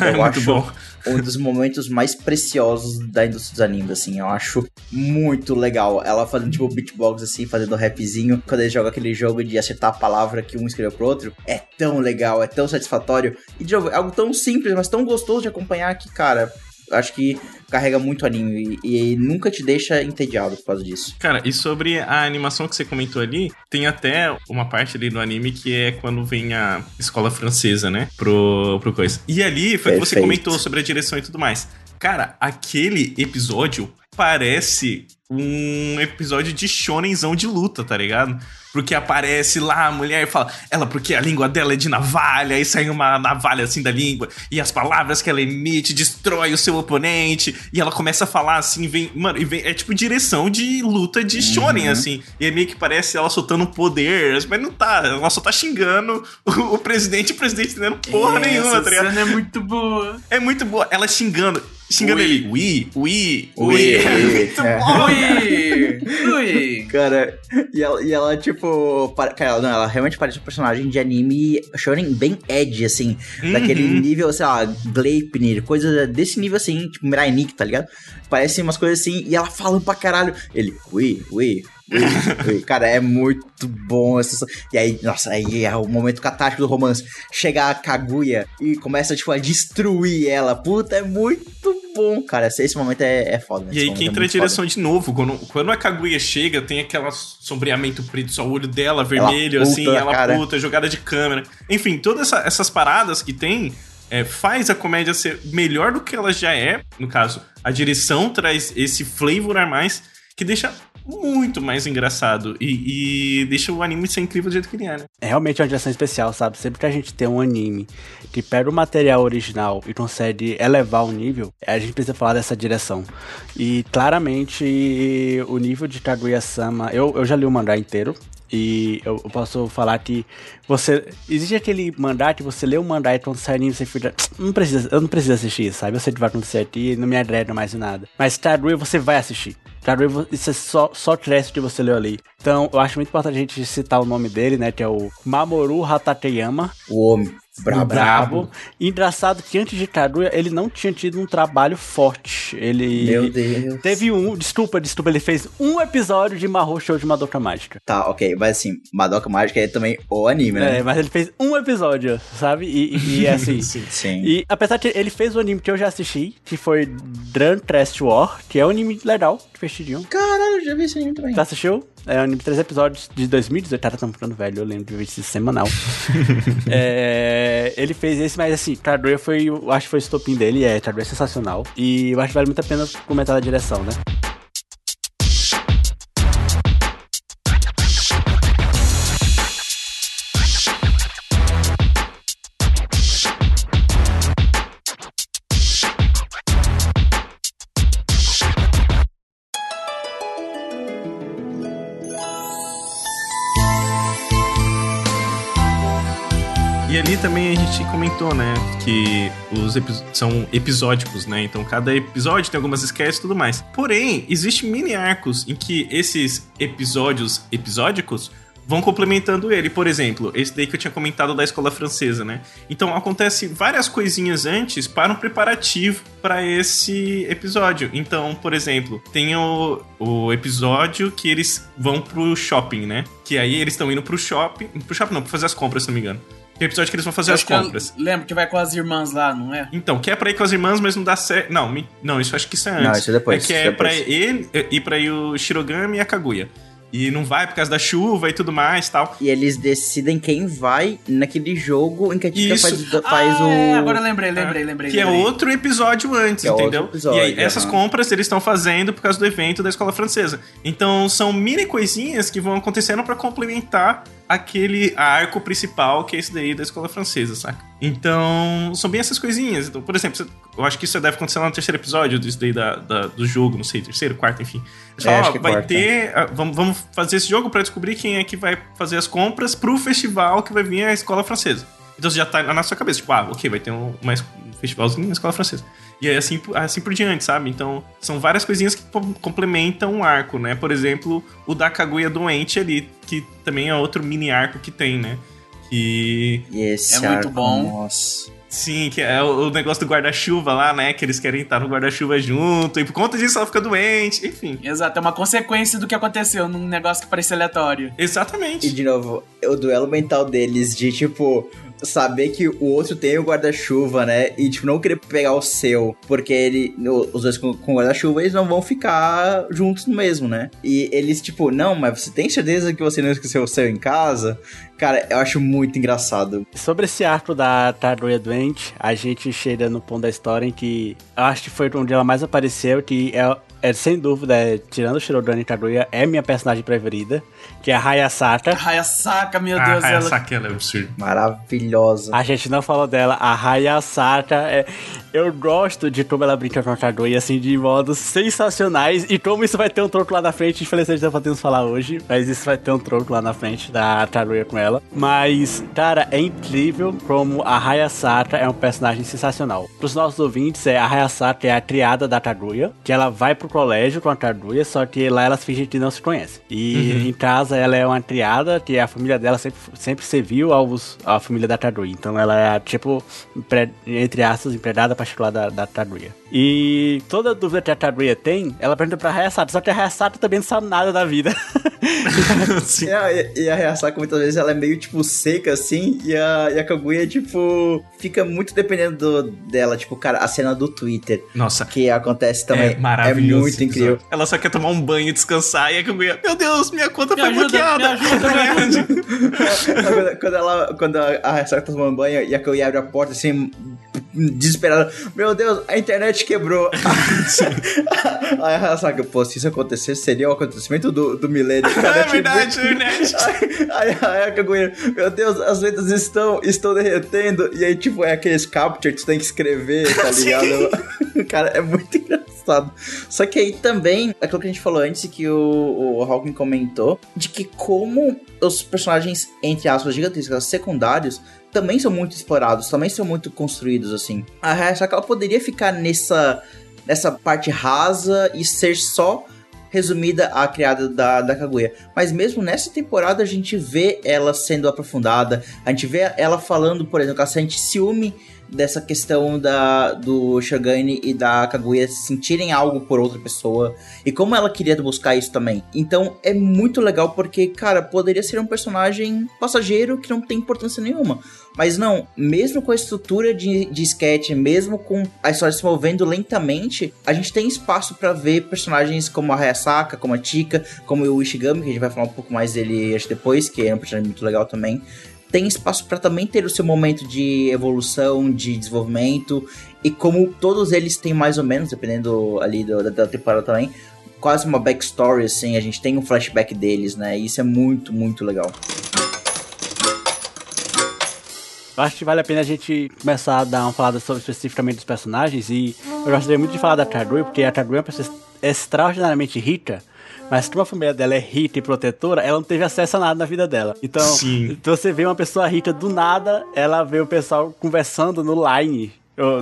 é Eu muito acho bom. um dos momentos mais preciosos da indústria dos animes, assim. Eu acho muito legal. Ela fazendo, tipo, beatbox, assim, fazendo rapzinho. Quando ele joga aquele jogo de acertar a palavra que um escreveu pro outro. É tão legal, é tão satisfatório. E, de novo, é algo tão simples, mas tão gostoso de acompanhar que, cara... Acho que carrega muito anime e, e nunca te deixa entediado por causa disso. Cara, e sobre a animação que você comentou ali, tem até uma parte ali do anime que é quando vem a escola francesa, né? Pro, pro coisa. E ali foi que você Perfeito. comentou sobre a direção e tudo mais. Cara, aquele episódio parece um episódio de shonenzão de luta, tá ligado? Porque aparece lá a mulher e fala, ela, porque a língua dela é de navalha, e sai uma navalha assim da língua, e as palavras que ela emite destrói o seu oponente, e ela começa a falar assim, vem, mano, e vem, é tipo direção de luta de shonen, assim, e é meio que parece ela soltando poder, mas não tá, ela só tá xingando o, o presidente, e o presidente entendendo porra nenhuma, Essa tá ligado? é muito boa. É muito boa, ela xingando, xingando ele, ui, ui, Ui, ui, é ui, muito bom, Ui! Cara, e ela, e ela tipo. para- Cara, ela, não, ela realmente parece um personagem de anime shonen bem edgy, assim. Daquele Uhum. nível, sei lá, Gleipnir, coisa desse nível assim, tipo Mirai Nikki, tá ligado? Parece umas coisas assim, e ela falando pra caralho. Ele, ui, ui. ui, ui. Cara, é muito bom essa. E aí, nossa, aí é o momento catártico do romance. Chega a Kaguya e começa, tipo, a destruir ela. Puta, é muito bom, cara. Esse, momento é, é foda. E aí que é entra a muito direção de novo. Quando, quando a Kaguya chega, tem aquele sombreamento preto, só o olho dela vermelho, puta, assim, ela cara. puta, jogada de câmera. Enfim, todas essa- essas paradas que tem é, faz a comédia ser melhor do que ela já é. No caso, a direção traz esse flavor a mais que deixa muito mais engraçado e, e deixa o anime ser incrível do jeito que ele é, né? É realmente uma direção especial, sabe? Sempre que a gente tem um anime que pega o material original e consegue elevar o nível, a gente precisa falar dessa direção. E claramente o nível de Kaguya-sama, eu, eu já li o mangá inteiro. E eu, posso falar que você. Existe aquele mangá que você lê o mangá e quando sai anime você fica. Não precisa, eu não preciso assistir isso, sabe? Eu sei que vai acontecer aqui, não me agrega mais nada. Mas Kaguya você vai assistir. Vo- isso é só, só cresce que você leu ali. Então, eu acho muito importante a gente citar o nome dele, né? Que é o Mamoru Hatakeyama. O homem. Brabo. Brabo. Engraçado que antes de Kaguya, ele não tinha tido um trabalho forte. Ele. Meu Deus. Teve um. Desculpa, desculpa, ele fez um episódio de Mahou Show de Madoka Mágica. Tá, ok, mas assim, Madoka Mágica é também o anime, né? É, mas ele fez um episódio, sabe? E, e, e assim. Sim. Sim. E apesar de ele fez o anime que eu já assisti, que foi Dran Trast War, que é um anime legal, divertidinho. Caralho, eu já vi esse anime também. Já assistiu? É um anime de três episódios de 2018. Cara, tá ficando velho, eu lembro de ver isso semanal. É, ele fez esse, mas assim, Kaguya foi, eu acho que foi o estopim dele, é, Kaguya é sensacional. E eu acho que vale muito a pena comentar da direção, né? Também a gente comentou, né, que os epi- são episódicos, né? Então cada episódio tem algumas sketches e tudo mais. Porém, existe mini arcos em que esses episódios episódicos vão complementando ele. Por exemplo, esse daí que eu tinha comentado da escola francesa, né? Então acontece várias coisinhas antes para um preparativo para esse episódio. Então, por exemplo, tem o, o episódio que eles vão pro shopping, né? Que aí eles estão indo pro shopping, pro shopping não, pra fazer as compras, se não me engano. Tem episódio que eles vão fazer Eu as compras. Lembro que vai com as irmãs lá, não é? Então, que é pra ir com as irmãs, mas não dá certo. Não, me- não, isso acho que isso é antes. Não, isso é depois, É que é é pra depois. ele é, ir pra ir o Shirogami e a Kaguya. e não vai por causa da chuva e tudo mais tal. E eles decidem quem vai naquele jogo em que a Tika faz, faz ah, o. é, agora eu lembrei, lembrei, lembrei. Que é lembrei. outro episódio antes, Que é outro entendeu? episódio, e aí, essas compras eles estão fazendo por causa do evento da escola francesa. Então, são mini coisinhas que vão acontecendo pra complementar aquele arco principal, que é esse daí da escola francesa, saca? Então, são bem essas coisinhas. Então, por exemplo, eu acho que isso deve acontecer lá no terceiro episódio disso daí da, da- do jogo, não sei, terceiro, quarto, enfim. É, falam, acho ó, que é vai ter. ah, Vamos, vamos fazer esse jogo pra descobrir quem é que vai fazer as compras pro festival que vai vir a escola francesa. Então você já tá na sua cabeça, tipo, ah, ok, vai ter um, uma es- um festivalzinho na escola francesa. E aí assim, por- assim por diante, sabe? Então, são várias coisinhas que com- complementam o arco, né? Por exemplo, o da Kaguya doente ali, que também é outro mini arco que tem, né? Que. E esse É muito arco, bom. Nossa. Sim, que é o, o negócio do guarda-chuva lá, né? Que eles querem estar no guarda-chuva junto, e por conta disso ela fica doente, enfim. Exato, é uma consequência do que aconteceu num negócio que parecia aleatório. Exatamente. E de novo, o duelo mental deles de tipo. Saber que o outro tem o guarda-chuva, né? E, tipo, não querer pegar o seu. Porque ele. Os dois com, com guarda-chuva, eles não vão ficar juntos mesmo, né? E eles, tipo, não, mas você tem certeza que você não esqueceu o seu em casa? Cara, eu acho muito engraçado. Sobre esse arco da Tardoia doente, a gente chega no ponto da história em que eu acho que foi onde ela mais apareceu, que é, é sem dúvida, é, tirando o Shirodani Tardoia, é minha personagem preferida, que é a Hayasaka. Hayasaka, meu Ah, Deus, ela... Hayasaki, ela é absurdo. Maravilhosa. A gente não falou dela, a Hayasaka. É, eu gosto de como ela brinca com a Tardoia, assim, de modos sensacionais. E como isso vai ter um troco lá na frente, infelizmente não podemos falar hoje, mas isso vai ter um troco lá na frente da Tardoia com ela. Mas, cara, é incrível como a Hayasaka é um personagem sensacional. Pros nossos ouvintes, é, a Hayasaka é a criada da Tardoia, que ela vai pro colégio com a Tardoia, só que lá elas fingem que não se conhecem. E em casa ela é uma triada, que a família dela sempre, sempre serviu aos, à família da Tardoia. Então ela é, tipo, entre aspas, empregada particular da, da Tardoia. E toda dúvida que a Tardoia tem, ela pergunta pra Hayasaka, só que a Hayasaka também não sabe nada da vida. Sim. E a, e a Hayasaka muitas vezes ela é meio, tipo, seca, assim, e a, e a Kaguya, tipo, fica muito dependendo do- dela. Tipo, cara, a cena do Twitter, Nossa, que acontece também, é maravilhoso. é muito incrível. Ela só quer tomar um banho e descansar, e a Kaguya, meu Deus, minha conta Me foi ajuda, bloqueada. me quando, quando ela, quando a Hayasaka tá tomando banho e a Kaguya abre a porta, assim, desesperada, meu Deus, a internet quebrou. Aí a Hayasaka, pô, se isso acontecesse, seria o acontecimento do, do milênio. É tipo, verdade, é verdade. Aí, a Kaguya, meu Deus, as letras estão, estão derretendo. E aí, tipo, é aqueles capture que tu tem que escrever, tá ligado? Cara, é muito engraçado. Só que aí também, aquilo que a gente falou antes, que o, o Hawking comentou, de que como os personagens, entre aspas, gigantescos, secundários, também são muito explorados, também são muito construídos, assim. A Hayasaka, ela poderia ficar nessa, nessa parte rasa e ser só resumida à criada da, da Kaguya. Mas mesmo nessa temporada a gente vê ela sendo aprofundada, a gente vê ela falando, por exemplo, que ela sente ciúme dessa questão da, do Shogane e da Kaguya sentirem algo por outra pessoa e como ela queria buscar isso também. Então é muito legal porque, cara, poderia ser um personagem passageiro que não tem importância nenhuma. Mas não, mesmo com a estrutura de, de sketch, mesmo com a história se movendo lentamente, a gente tem espaço pra ver personagens como a Hayasaka, como a Tika, como o Ishigami, que a gente vai falar um pouco mais dele acho depois, que é um personagem muito legal também. Tem espaço pra também ter o seu momento de evolução, de desenvolvimento, e como todos eles têm mais ou menos, dependendo ali do- da, da temporada também, quase uma backstory, assim, a gente tem um flashback deles, né? E isso é muito, muito legal. Eu acho que vale a pena a gente começar a dar uma falada sobre especificamente dos personagens e eu gostaria muito de falar da Tardoia, porque a Tardoia é uma pessoa extraordinariamente rica, mas como a família dela é rica e protetora, ela não teve acesso a nada na vida dela. Então, Sim. você vê uma pessoa rica do nada, ela vê o pessoal conversando no Line,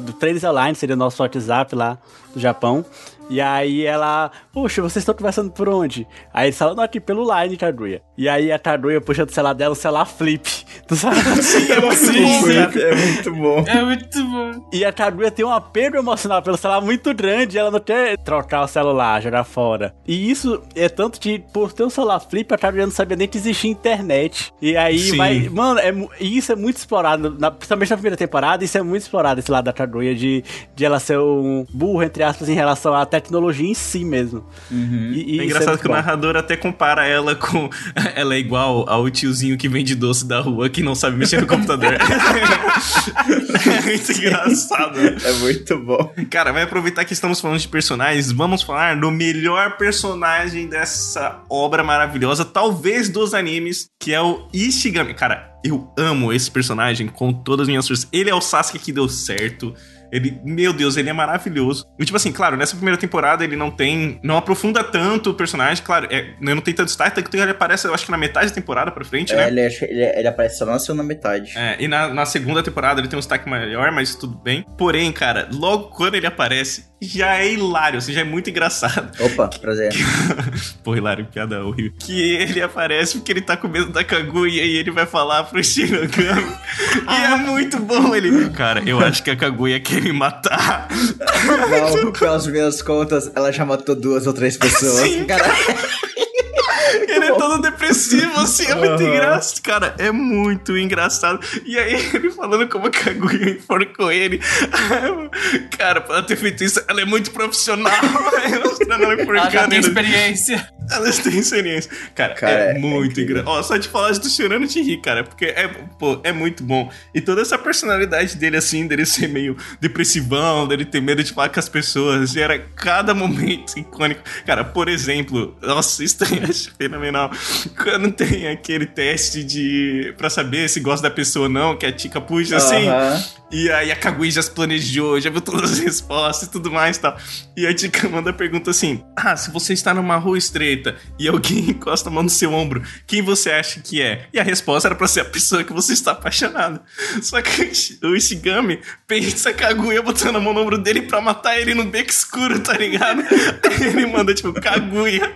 do Trades Online, seria o nosso WhatsApp lá do Japão. E aí ela, puxa, vocês estão conversando por onde? Aí eles falam, não, aqui pelo Line, Tarduia. E aí a Tarduia puxa do celular dela o celular flip. Tu sabe? Sim, é muito bom, cara. É muito bom. É muito bom. E a Kaguya tem um apego emocional pelo celular muito grande, ela não quer trocar o celular, jogar fora. E isso é tanto que, por ter um celular flip, a Kaguya não sabia nem que existia internet. E aí Sim. vai. Mano, é, isso é muito explorado, na, principalmente na primeira temporada, isso é muito explorado, esse lado da Kaguya, de, de ela ser um burro, entre aspas, em relação à tecnologia em si mesmo. Uhum. E, e É isso engraçado muito que o bom. narrador até compara ela com. Ela é igual ao tiozinho que vende doce da rua que não sabe mexer no computador. é muito engraçado. É muito bom. Cara, vai aproveitar que estamos falando de personagens, vamos falar do melhor personagem dessa obra maravilhosa, talvez dos animes, que é o Ishigami. Cara, eu amo esse personagem com todas as minhas forças. Ele é o Sasuke que deu certo. Ele, meu Deus, ele é maravilhoso. E, tipo assim, claro, nessa primeira temporada ele não tem. Não aprofunda tanto o personagem, claro, é, não tem tanto destaque, tanto que ele aparece, eu acho que na metade da temporada pra frente, É, né? ele, ele, ele aparece só na segunda metade. É, e na, na segunda temporada ele tem um destaque maior, mas tudo bem. Porém, cara, logo quando ele aparece, já é hilário, assim, já é muito engraçado. Opa, prazer. Pô, hilário, piada horrível. Que ele aparece porque ele tá com medo da Kaguya e ele vai falar pro Shinigami. e é muito bom ele. Cara, eu acho que a Kaguya quer me matar. Não, pelas minhas contas, ela já matou duas ou três pessoas. Sim. Cara, Ele é todo depressivo, assim, é muito Aham. engraçado. Cara, é muito engraçado. E aí, ele falando como a Kaguya enforcou ele. Cara, pra ela ter feito isso, ela é muito profissional. Ela enforcando tem experiência. Elas têm experiência. Cara, Cara, é é muito engraçado. Ó, só de falar de chorando te rir, cara. Porque é, pô, é muito bom. E toda essa personalidade dele, assim, dele ser meio depressivão, dele ter medo de falar com as pessoas, gera cada momento icônico. Cara, por exemplo, nossa, isso eu acho fenomenal. Quando tem aquele teste de. pra saber se gosta da pessoa ou não, que a Tika puxa assim. E aí a Kaguya já se planejou, já viu todas as respostas e tudo mais e tal. E a Tika manda a pergunta assim: Ah, se você está numa rua estreita e alguém encosta a mão no seu ombro, quem você acha que é? E a resposta era pra ser a pessoa que você está apaixonado. Só que o Ishi- o Ishigami pensa Kaguya botando a mão no ombro dele pra matar ele no beco escuro, tá ligado? Ele manda, tipo, Kaguya.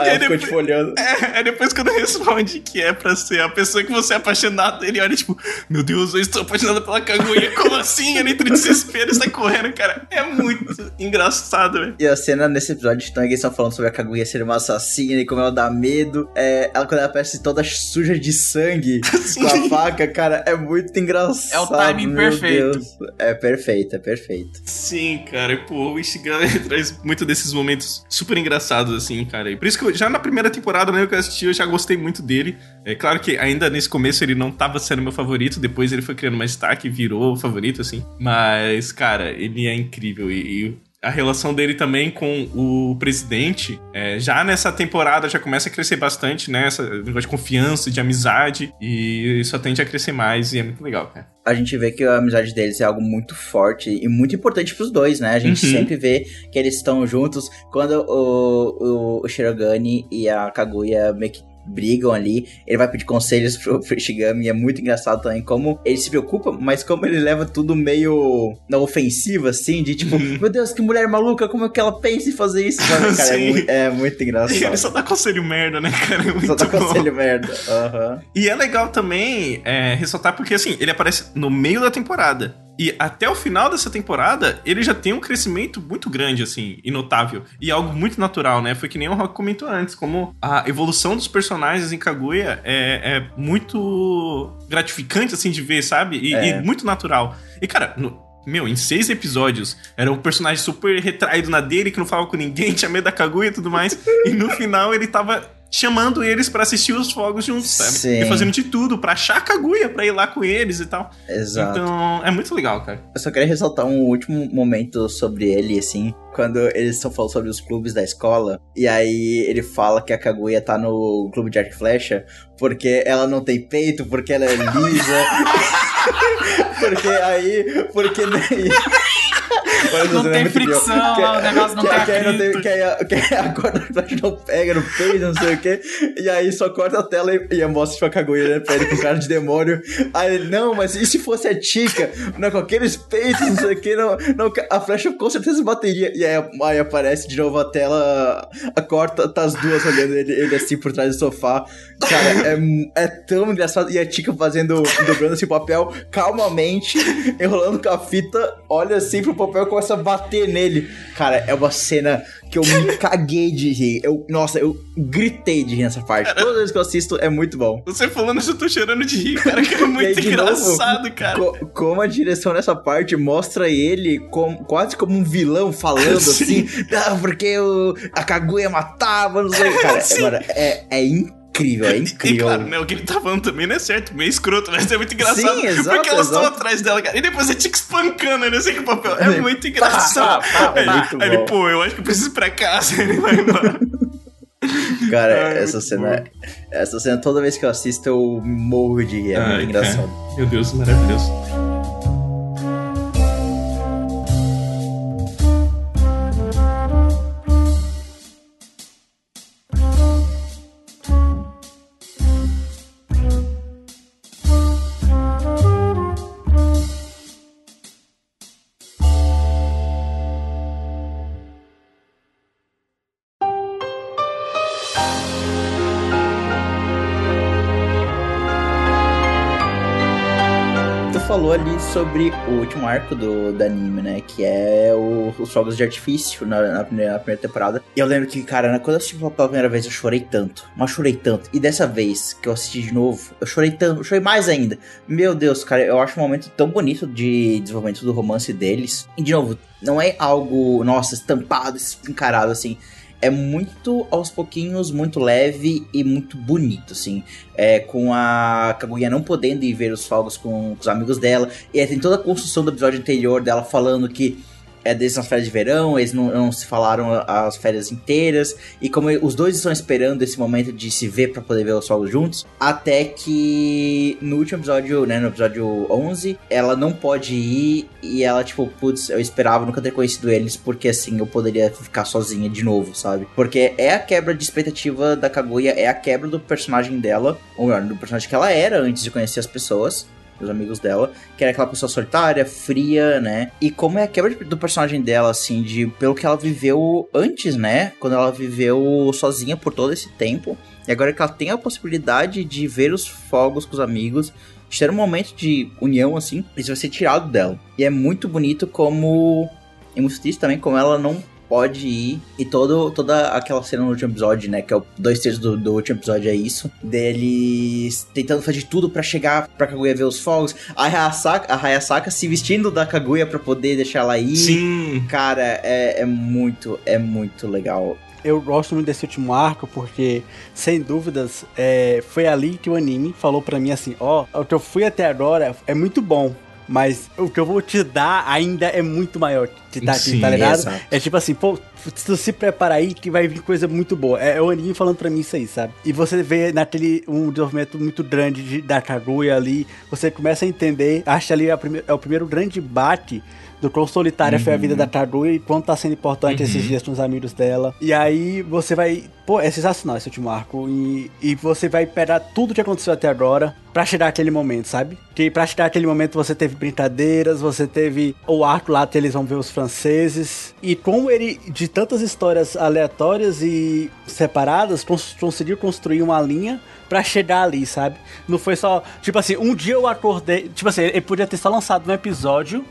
Aí ficou tipo olhando. É, aí depois quando responde que é pra ser a pessoa que você é apaixonado, ele olha tipo, meu Deus, eu estou apaixonado pela Kaguya, como assim? Ele entra em desespero e sai correndo, cara. É muito engraçado, velho. E a cena nesse episódio, então, eles estão falando sobre a Kaguya ser uma assassina e como ela dá medo. É, ela, quando ela aparece toda suja de sangue com a faca, cara, é muito engraçado. É o timing perfeito. Deus. É perfeito, é perfeito. Sim, cara, e, pô, o Ishigami traz muito desses momentos super engraçados, assim, cara. E por isso que eu, já na primeira temporada, né, que eu assisti, eu já gostei muito dele. É claro que ainda nesse começo ele não tava sendo meu favorito, depois ele foi criando mais destaque virou favorito, assim. Mas, cara, ele é incrível e. e a relação dele também com o presidente, é, já nessa temporada já começa a crescer bastante, né? Essa negócio de confiança, de amizade, e só tende a crescer mais, e é muito legal, cara. A gente vê que a amizade deles é algo muito forte e muito importante pros dois, né? A gente Uhum. sempre vê que eles estão juntos quando o, o, o Shirogane e a Kaguya meio que brigam ali, ele vai pedir conselhos pro, pro Shigami, e é muito engraçado também como ele se preocupa, mas como ele leva tudo meio na ofensiva, assim, de tipo, Uhum. meu Deus, que mulher maluca, como é que ela pensa em fazer isso? Cara, é, muito, é muito E ele engraçado. só dá conselho merda, né, cara? É Só dá bom. conselho merda. Aham. E é legal também é, ressaltar porque, assim, ele aparece no meio da temporada. E até o final dessa temporada, ele já tem um crescimento muito grande, assim, e notável. E algo muito natural, né? Foi que nem o Rock comentou antes, como a evolução dos personagens em Kaguya é, é muito gratificante, assim, de ver, sabe? E, É. e muito natural. E, cara, no- Meu, em seis episódios, era um personagem super retraído na dele, que não falava com ninguém, tinha medo da Kaguya e tudo mais. e no final ele tava chamando eles pra assistir os fogos juntos, sabe? Sim. E fazendo de tudo pra achar a Kaguya, pra ir lá com eles e tal. Exato. Então, é muito legal, cara. Eu só queria ressaltar um último momento sobre ele, assim, quando eles estão falando sobre os clubes da escola, e aí ele fala que a Kaguya tá no clube de arco e flecha porque ela não tem peito, porque ela é lisa. porque aí. Porque. Mas Não é tem muito fricção, o negócio não que, tem que, aí não atrito. que, aí a- que aí a corda não pega no peito, não sei o que. E aí só corta a tela e, e mostra tipo, a Kaguya né, pra ele com cara de demônio. Aí ele, não, mas e se fosse a Tika? Não, com aqueles peitos, não sei o que, não, não, a flecha com certeza bateria. E aí, aí aparece de novo a tela, a corta, tá as duas olhando ele, ele assim por trás do sofá. Cara, é, é tão engraçado. E a Tika fazendo, dobrando assim o papel calmamente, enrolando com a fita, olha assim pro papel começa a bater nele. Cara, é uma cena que eu me caguei de rir. Eu, nossa, eu gritei de rir nessa parte. Toda vez que eu assisto é muito bom. Você falando isso, eu tô chorando de rir, cara, que é muito aí, engraçado, novo, cara. Co- como a direção nessa parte mostra ele com- quase como um vilão falando Sim. assim, ah, porque o, a Kaguya matava, não sei. Cara, mano, é, é incrível, é E incrível. claro, né, o que ele tá falando também não é certo, meio escroto, mas é muito engraçado. Sim, exato, porque elas estão atrás dela, cara. E depois a Tic espancando, ele assim com o papel. É muito engraçado. pá, pá, Aí, aí ele, bom. pô, eu acho que eu preciso ir pra casa. Ele vai embora. Cara, Ai, essa cena, essa cena, toda vez que eu assisto, eu morro de rir. É Ai, muito engraçado. cara. Meu Deus, maravilhoso. Sobre o último arco do, do anime, né? Que é o- os fogos de artifício na, na primeira, na primeira temporada. E eu lembro que, cara, né, quando eu assisti pela primeira vez, eu chorei tanto. Mas chorei tanto. E dessa vez que eu assisti de novo, eu chorei tanto, eu chorei mais ainda. Meu Deus, cara, eu acho um momento tão bonito de desenvolvimento do romance deles. E, de novo, não é algo, nossa, estampado, escancarado, assim. É muito aos pouquinhos, muito leve e muito bonito, assim. É, com a Kaguya não podendo ir ver os fogos com, com os amigos dela. E aí tem toda a construção do episódio anterior dela falando que é desde as férias de verão, eles não, não se falaram as férias inteiras. E como os dois estão esperando esse momento de se ver pra poder ver os fogos juntos. Até que no último episódio, né, no episódio 11, ela não pode ir. E ela, tipo, putz, eu esperava nunca ter conhecido eles, porque assim eu poderia ficar sozinha de novo, sabe? Porque é a quebra de expectativa da Kaguya, é a quebra do personagem dela, ou melhor, do personagem que ela era antes de conhecer as pessoas. Os amigos dela, que era aquela pessoa solitária, fria, né? E como é a quebra do personagem dela, assim, de pelo que ela viveu antes, né? Quando ela viveu sozinha por todo esse tempo. E agora que ela tem a possibilidade de ver os fogos com os amigos, de ter um momento de união, assim, isso vai ser tirado dela. E é muito bonito como. E muito triste também como ela não pode ir. E todo, toda aquela cena no último episódio, né? Que é o dois terços do, do último episódio, é isso. Deles tentando fazer de tudo pra chegar pra Kaguya ver os fogos. A Hayasaka, a Hayasaka se vestindo da Kaguya pra poder deixar ela ir. Sim. Cara, é, é muito, é muito legal. Eu gosto muito desse último arco porque, sem dúvidas, é, foi ali que o anime falou pra mim assim: ó, o que eu fui até agora é muito bom, mas o que eu vou te dar ainda é muito maior que tá aqui, tá ligado? exato. É tipo assim, pô, tu se prepara aí que vai vir coisa muito boa. É, é o anime falando pra mim isso aí, sabe? E você vê naquele um desenvolvimento muito grande de, da Kaguya ali, você começa a entender, acha ali a prime- é o primeiro grande bate do quão solitária foi a vida da Kaguya e quanto tá sendo importante Uhum. esses dias com os amigos dela. E aí você vai. Pô, é sensacional esse último arco. E, e você vai pegar tudo que aconteceu até agora pra chegar aquele momento, sabe? Que pra chegar aquele momento você teve brincadeiras, você teve o arco lá que eles vão ver os franceses. E como ele, de tantas histórias aleatórias e separadas, cons- conseguiu construir uma linha pra chegar ali, sabe? Não foi só, tipo assim, um dia eu acordei. Tipo assim, ele podia ter só lançado um episódio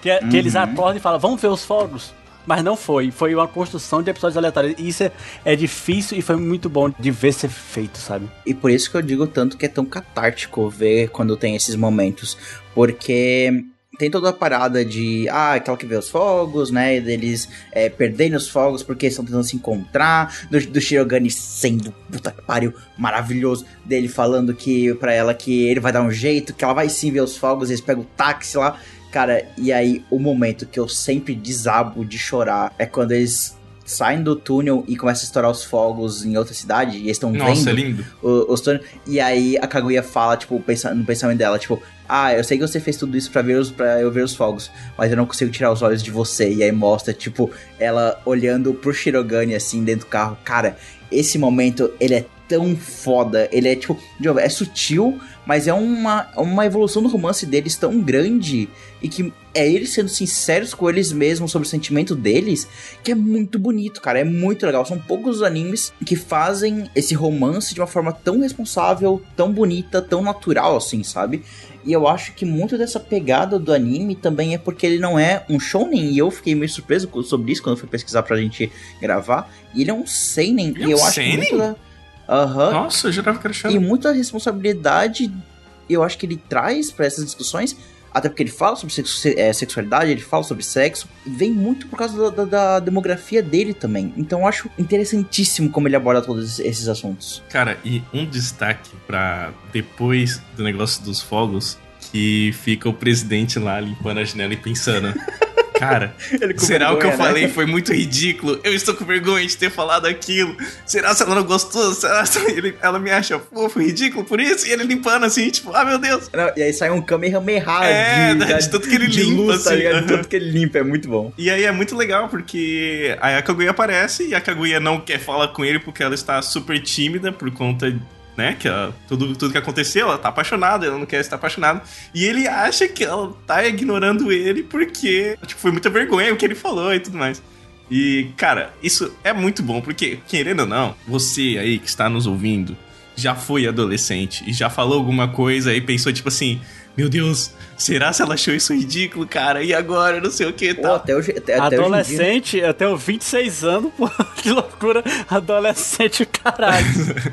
que, é- que eles acordam e falam, vamos ver os fogos. Mas não foi, foi uma construção de episódios aleatórios. E isso é, é difícil e foi muito bom de ver ser feito, sabe? E por isso que eu digo tanto que é tão catártico ver quando tem esses momentos. Porque tem toda a parada de, ah, aquela que vê os fogos, né? e Deles é, perdendo os fogos porque estão tentando se encontrar. Do, do Shirogane sendo, puta que pariu, maravilhoso. Dele falando que pra ela que ele vai dar um jeito, que ela vai sim ver os fogos, eles pegam o táxi lá. Cara, e aí o momento que eu sempre desabo de chorar é quando eles saem do túnel e começam a estourar os fogos em outra cidade e eles estão vendo Nossa, é lindo. o- os túneis. E aí a Kaguya fala, tipo, no pensamento dela, tipo, ah, eu sei que você fez tudo isso pra, ver os, pra eu ver os fogos, mas eu não consigo tirar os olhos de você. E aí mostra, tipo, ela olhando pro Shirogane, assim, dentro do carro. Cara, esse momento, ele é tão foda. Ele é tipo, é sutil, mas é uma, uma evolução do romance deles tão grande e que é eles sendo sinceros com eles mesmos sobre o sentimento deles, que é muito bonito, cara. É muito legal. São poucos os animes que fazem esse romance de uma forma tão responsável, tão bonita, tão natural, assim, sabe? E eu acho que muito dessa pegada do anime também é porque ele não é um shounen. E eu fiquei meio surpreso sobre isso quando fui pesquisar pra gente gravar. E ele é um seinen. Ele é e eu um acho seinen? que muito Aham. Nossa, eu jurava que era E muita responsabilidade eu acho que ele traz pra essas discussões, até porque ele fala sobre é, sexualidade, ele fala sobre sexo, e vem muito por causa da, da- da demografia dele também. Então eu acho interessantíssimo como ele aborda todos esses assuntos. Cara, e um destaque pra depois do negócio dos fogos, que fica o presidente lá limpando a janela e pensando. Cara, será o que eu né? falei foi muito ridículo? Eu estou com vergonha de ter falado aquilo. Será se ela não gostou? Será se ele- ela me acha fofo, ridículo por isso? E ele limpando assim, tipo, ah, meu Deus. Não, e aí sai um Kamehameha É, de, né, de tanto que ele limpa, luz, tá assim, ligado? aham. De tanto que ele limpa, é muito bom. E aí é muito legal, porque aí a Kaguya aparece e a Kaguya não quer falar com ele porque ela está super tímida por conta, né, que ela- tudo, tudo que aconteceu, ela tá apaixonada, ela não quer estar apaixonada. E ele acha que ela tá ignorando ele porque, tipo, foi muita vergonha o que ele falou e tudo mais. E, cara, isso é muito bom, porque, querendo ou não, você aí que está nos ouvindo já foi adolescente e já falou alguma coisa e pensou, tipo assim, meu Deus, será se ela achou isso ridículo, cara? E agora? Não sei o que e Pô, tal. até hoje, até, até hoje dia- Adolescente, eu tenho 26 anos, pô, que loucura. Adolescente, caralho.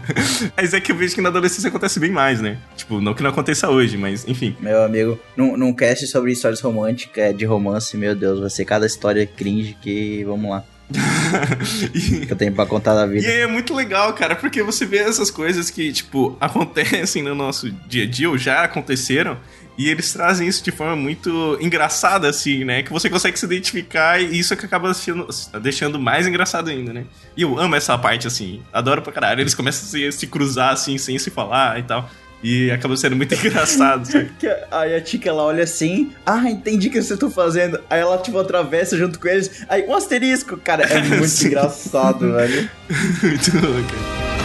Mas é que eu vejo que na adolescência acontece bem mais, né? Tipo, não que não aconteça hoje, mas enfim. Meu amigo, num, num cast sobre histórias românticas, de romance, meu Deus, vai ser cada história cringe que. Vamos lá. e, Que eu tenho pra contar da e vida. aí é muito legal, cara, porque você vê essas coisas que, tipo, acontecem no nosso dia a dia ou já aconteceram. E eles trazem isso de forma muito engraçada, assim, né? Que você consegue se identificar e isso é que acaba sendo- deixando mais engraçado ainda, né? E eu amo essa parte, assim. Adoro pra caralho. Eles começam a se, se cruzar, assim, sem se falar e tal. E acaba sendo muito engraçado, sabe? Aí a Tika ela olha assim, ah, entendi o que vocês estão fazendo. Aí ela tipo atravessa junto com eles. Aí um asterisco, cara, é muito engraçado, velho. muito louco.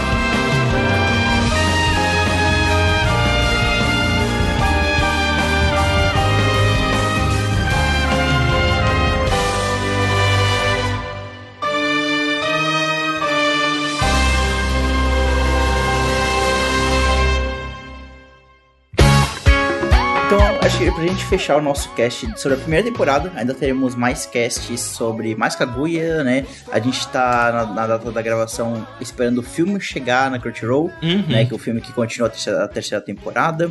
Acho que pra gente fechar o nosso cast sobre a primeira temporada, ainda teremos mais casts sobre mais Kaguya, né? A gente tá na, na data da gravação esperando o filme chegar na Crunchyroll, Uhum. né? Que é o filme que continua a terceira, a terceira temporada.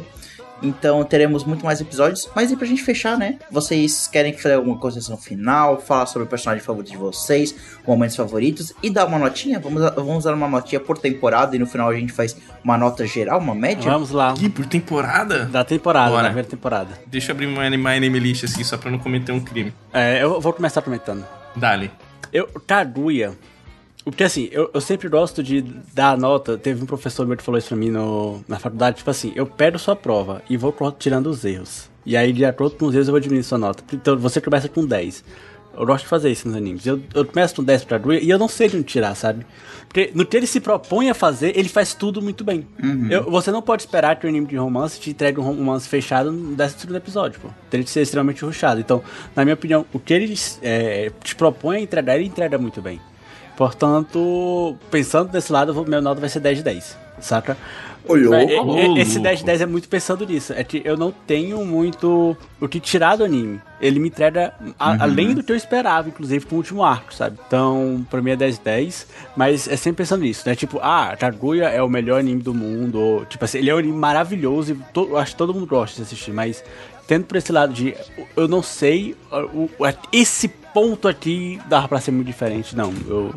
Então teremos muito mais episódios. Mas e pra gente fechar, né? Vocês querem fazer alguma consideração final? Falar sobre o personagem favorito de vocês, momentos favoritos e dar uma notinha? Vamos, vamos dar uma notinha por temporada e no final a gente faz uma nota geral, uma média? Vamos lá. Ih, por temporada? Da temporada, Bora. da primeira temporada. Deixa eu abrir my, my name list assim, só pra não cometer um crime. É, eu vou começar comentando. Dali. Eu, Kaguya. Porque assim, eu, eu sempre gosto de dar nota. Teve um professor meu que falou isso pra mim no, na faculdade. Tipo assim, eu pego sua prova e vou tirando os erros. E aí, de acordo com os erros, eu vou diminuindo sua nota. Então, você começa com 10. Eu gosto de fazer isso nos animes. Eu, eu começo com 10 pra Kaguya e eu não sei de onde tirar, sabe? Porque no que ele se propõe a fazer, ele faz tudo muito bem. Eu- você não pode esperar que o anime de romance te entregue um romance fechado no 12 episódio, pô. Tem que ser extremamente rushado. Então, na minha opinião, o que ele é, te propõe a entregar, ele entrega muito bem. Portanto, pensando desse lado, meu nota vai ser 10 de 10, saca? Louco. É, é, Ô, Esse louco. 10 de 10 é muito pensando nisso. É que eu não tenho muito o que tirar do anime. Ele me entrega a- além do que eu esperava, inclusive com o último arco, sabe? Então, pra mim é 10 de 10, mas é sempre pensando nisso, né? Tipo, ah, Kaguya é o melhor anime do mundo, ou, tipo assim, ele é um anime maravilhoso e to- eu acho que todo mundo gosta de assistir, mas tendo por esse lado de eu não sei, o, o- esse ponto aqui dava pra ser muito diferente. Não, eu,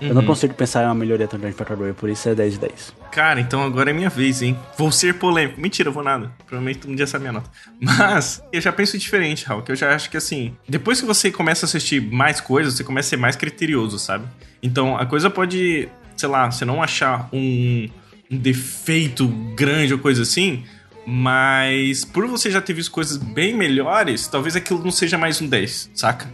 eu não consigo pensar em uma melhoria tão grande pra Kaguya, por isso é 10 de 10. Cara, então agora é minha vez, hein? Vou ser polêmico. Mentira, eu vou nada. Provavelmente todo mundo já sabe minha nota. Mas eu já penso diferente, Raul. Que eu já acho que assim, depois que você começa a assistir mais coisas, você começa a ser mais criterioso, sabe? Então a coisa pode, sei lá, você não achar um, um defeito grande ou coisa assim. Mas por você já ter visto coisas bem melhores, talvez aquilo não seja mais um 10, saca?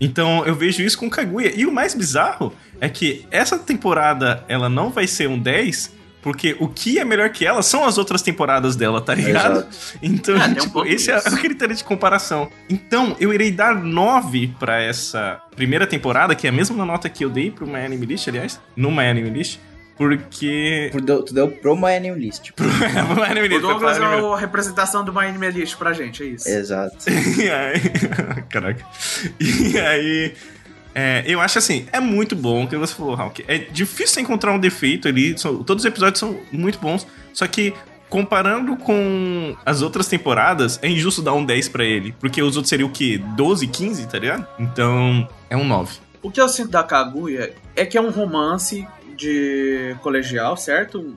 Então eu vejo isso com Kaguya. E o mais bizarro é que essa temporada ela não vai ser um 10 Porque o que é melhor que ela são as outras temporadas dela, tá ligado? Então, É, tem um tipo, pouco esse é disso. o critério de comparação. Então, eu irei dar 9 pra essa primeira temporada, que é a mesma nota que eu dei pro My Anime List, aliás, no My Anime List, porque... Tu deu, tu deu pro My Anime List. pro My Anime O List, Douglas pra é a representação do My Anime List pra gente, é isso. Exato. E aí... Caraca. E aí... é, eu acho assim, é muito bom o que você falou, Hulk. É difícil encontrar um defeito ali. são- todos os episódios são muito bons. Só que, comparando com as outras temporadas, é injusto dar um 10 pra ele. Porque os outros seriam o quê? 12, 15, tá ligado? Então, é um 9. O que eu sinto da Kaguya é que é um romance de colegial, certo?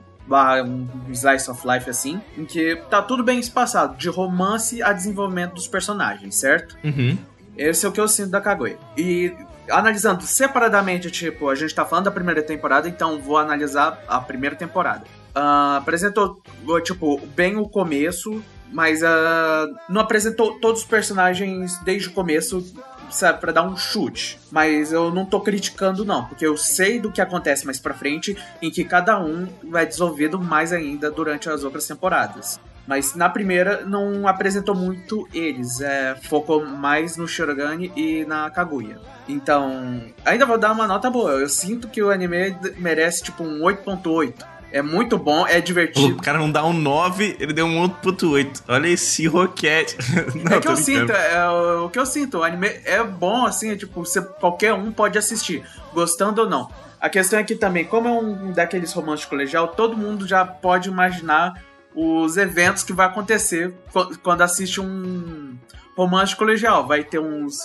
Um slice of life assim, em que tá tudo bem espaçado, de romance a desenvolvimento dos personagens, certo? Uhum. Esse é o que eu sinto da Kaguya. E analisando separadamente, tipo, a gente tá falando da primeira temporada, então vou analisar a primeira temporada. Ah, apresentou, tipo, bem o começo, mas ah, não apresentou todos os personagens desde o começo, sabe, pra dar um chute. Mas eu não tô criticando, não, porque eu sei do que acontece mais pra frente, em que cada um vai desenvolvido mais ainda durante as outras temporadas. Mas na primeira não apresentou muito eles, é, focou mais no Shirogane e na Kaguya. Então, ainda vou dar uma nota boa. Eu sinto que o anime merece tipo um 8.8. É muito bom, é O divertido. cara não dá um 9, ele deu um 8.8. Olha esse roquete. Não, É o que eu brincando. sinto, é o o que eu sinto. O anime é bom, assim, é, tipo, você, qualquer um pode assistir, gostando ou não. A questão é que também, como é um daqueles romances colegial, todo mundo já pode imaginar os eventos que vai acontecer qu- quando assiste um romance colegial. Vai ter uns,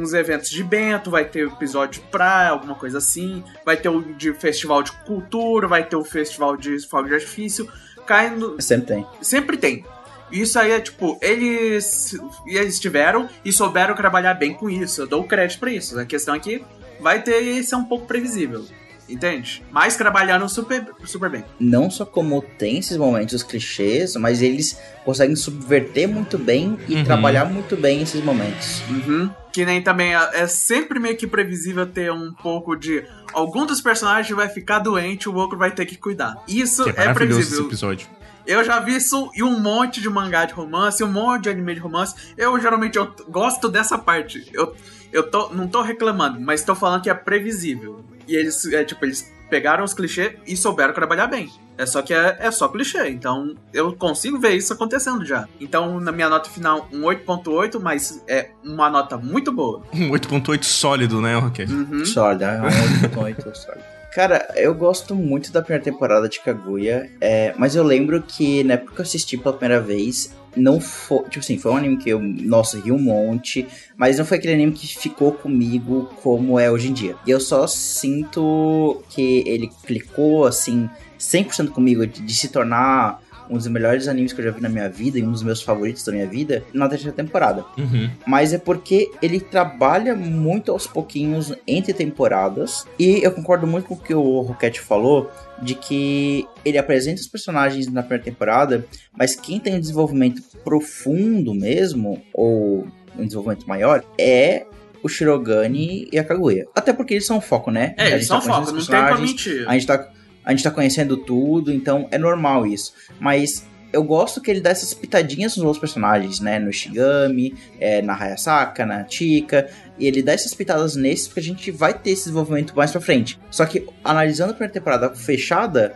uns eventos de Bento, vai ter episódio de praia, alguma coisa assim, vai ter o de festival de cultura, vai ter o festival de fogo de artifício. Cai no, Sempre tem. Sempre tem. Isso aí é tipo, eles, eles tiveram e souberam trabalhar bem com isso. Eu dou crédito pra isso. A questão é que vai ter e ser um pouco previsível. Entende? Mas trabalharam super, super bem. Não só como tem esses momentos clichês, mas eles conseguem subverter muito bem e Uhum. trabalhar muito bem esses momentos. Uhum. Que nem também é é sempre meio que previsível ter um pouco de. Algum dos personagens vai ficar doente, o outro vai ter que cuidar. Isso Que é é, maravilhoso esse previsível. episódio. Eu já vi isso em um monte de mangá de romance, um monte de anime de romance. Eu geralmente eu gosto dessa parte. Eu, eu tô, não tô reclamando, mas tô falando que é previsível. E eles, é, tipo, eles pegaram os clichês e souberam trabalhar bem. É só que é, é só clichê, então eu consigo ver isso acontecendo já. Então, na minha nota final, um 8.8, mas é uma nota muito boa. Um 8.8 sólido, né, Roquete? Uhum. Sólido, é um 8.8 sólido. Cara, eu gosto muito da primeira temporada de Kaguya, é, mas eu lembro que na época que eu assisti pela primeira vez, não foi. Tipo assim, foi um anime que eu, nossa, ri um monte, mas não foi aquele anime que ficou comigo como é hoje em dia. E eu só sinto que ele clicou, assim, 100% comigo de, de se tornar um dos melhores animes que eu já vi na minha vida e um dos meus favoritos da minha vida na terceira temporada Uhum. mas é porque ele trabalha muito aos pouquinhos entre temporadas. E eu concordo muito com o que o Roquette falou, de que ele apresenta os personagens na primeira temporada, mas quem tem um desenvolvimento profundo mesmo, ou um desenvolvimento maior, é o Shirogane e a Kaguya. Até porque eles são foco, né? É, eles são tá foco, não tem pra mentir. a gente tá, a gente tá conhecendo tudo, então é normal isso. Mas eu gosto que ele dá essas pitadinhas nos outros personagens, né? No Shigami, é, na Hayasaka, na Chika. E ele dá essas pitadas nesses porque a gente vai ter esse desenvolvimento mais pra frente. Só que analisando a primeira temporada fechada,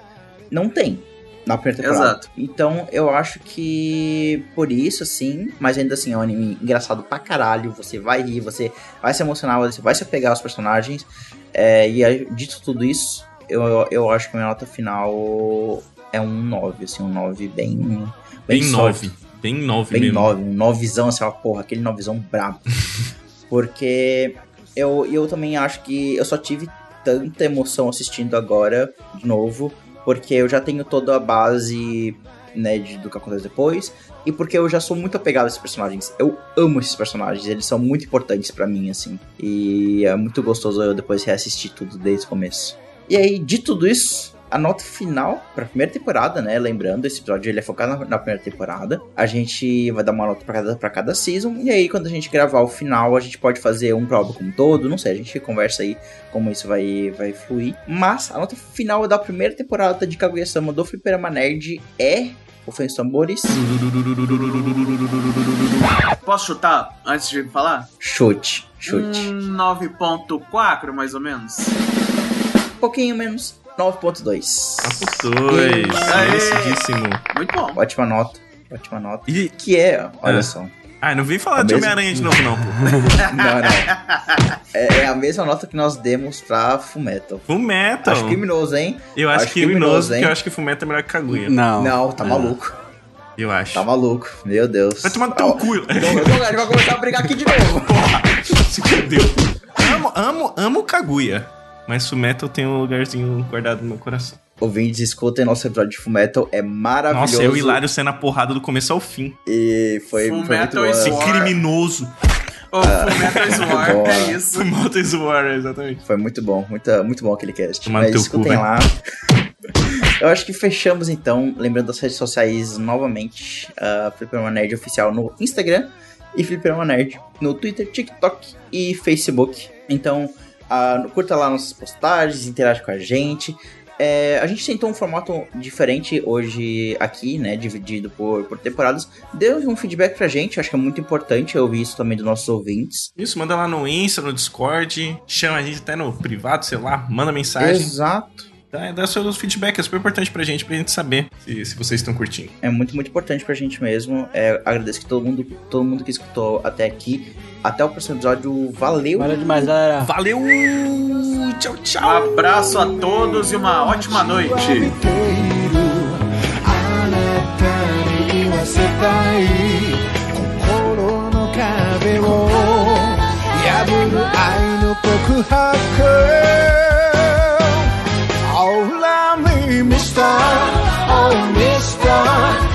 não tem. Na primeira temporada. Exato. Então eu acho que por isso, assim, mas ainda assim é um anime engraçado pra caralho. Você vai rir, você vai se emocionar, você vai se apegar aos personagens. É, e aí, dito tudo isso, eu, eu acho que minha nota final é um 9, assim, um 9 bem. Bem, Bem sólido. 9. Bem 9 Bem mesmo. 9, um 9zão, assim, ó, porra, aquele 9zão brabo. Porque eu, eu também acho que eu só tive tanta emoção assistindo agora, de novo, porque eu já tenho toda a base, né, de, do que acontece depois, e porque eu já sou muito apegado a esses personagens. Eu amo esses personagens, eles são muito importantes pra mim, assim. E é muito gostoso eu depois reassistir tudo desde o começo. E aí, de tudo isso, a nota final pra primeira temporada, né? Lembrando, esse episódio ele é focado na, na primeira temporada. A gente vai dar uma nota pra cada, pra cada season. E aí, quando a gente gravar o final, a gente pode fazer um prova como um todo. Não sei, a gente conversa aí como isso vai, vai fluir. Mas a nota final da primeira temporada de Kaguya-sama do Fliperama Nerd é. Rufem os tambores. Posso chutar antes de falar? Chute. Chute. Um 9.4, mais ou menos. Um pouquinho menos. 9.2. Dois. Aê. Merecidíssimo. Muito bom. Ótima nota. Ótima nota. E. Que é, olha Ah. só. Ah, não vem falar É de? Homem-Aranha de novo, não, pô. Não, não. É, é a mesma nota que nós demos pra Fullmetal. Fullmetal. Acho criminoso, hein? Eu acho, acho criminoso, criminoso, porque hein? eu acho que Fullmetal é melhor que Kaguya. Não. Não, tá Ah. maluco. Eu acho. Tá maluco. Meu Deus. Vai tomar no teu cu. então, então, a gente vai começar a brigar aqui de novo. Porra, se fudeu. Amo, amo, amo Kaguya. Mas Fullmetal tem um lugarzinho guardado no meu coração. Ouvintes, escutem nosso episódio de Fullmetal. É maravilhoso. Nossa, eu e Hilário sendo a porrada do começo ao fim. E foi, foi muito Fullmetal bom. is Esse War. criminoso. O Fullmetal is War, Boa. é isso. Fullmetal is War, exatamente. Foi muito bom, muita, muito bom aquele cast. Tomar no Mas escutem cu, lá. Eu acho que fechamos então, lembrando das redes sociais novamente. Uh, Fliperama Nerd Oficial no Instagram e Fliperama Nerd no Twitter, TikTok e Facebook. Então, uh, curta lá nossas postagens, interage com a gente. É, a gente tentou um formato diferente hoje aqui, né? Dividido por, por temporadas. Deu um feedback pra gente, acho que é muito importante eu ouvir isso também dos nossos ouvintes. Isso, manda lá no Insta, no Discord. Chama a gente até no privado, sei lá. Manda mensagem. Exato. Dá, dá seus feedback, é super importante pra gente, pra gente saber se, se vocês estão curtindo. É muito, muito importante pra gente mesmo. É, agradeço que todo mundo, todo mundo que escutou até aqui. Até o próximo episódio. Valeu! Valeu demais, galera. Valeu! Tchau, tchau! Abraço a todos e uma ótima noite. あなたに言わせたい心の壁を破る愛の告白 した。青にした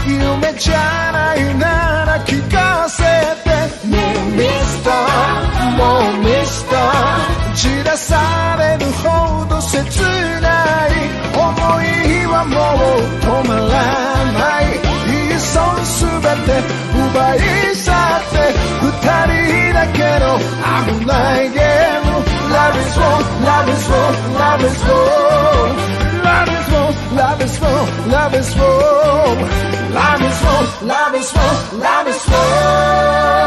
夢じゃないなら聞かせて。もえミスターもうミスター散らされるほど切ない。思いはもう止まらない。一すべて奪い去って。二人だけの危ないゲーム。Love is war, love is war, love is war. Love is war, love is war Love is war, love is war, love is war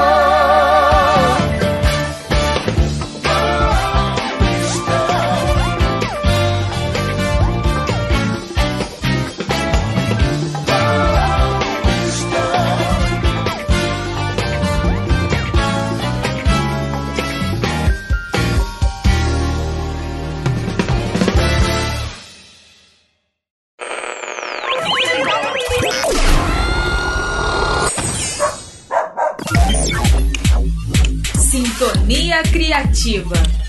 Criativa.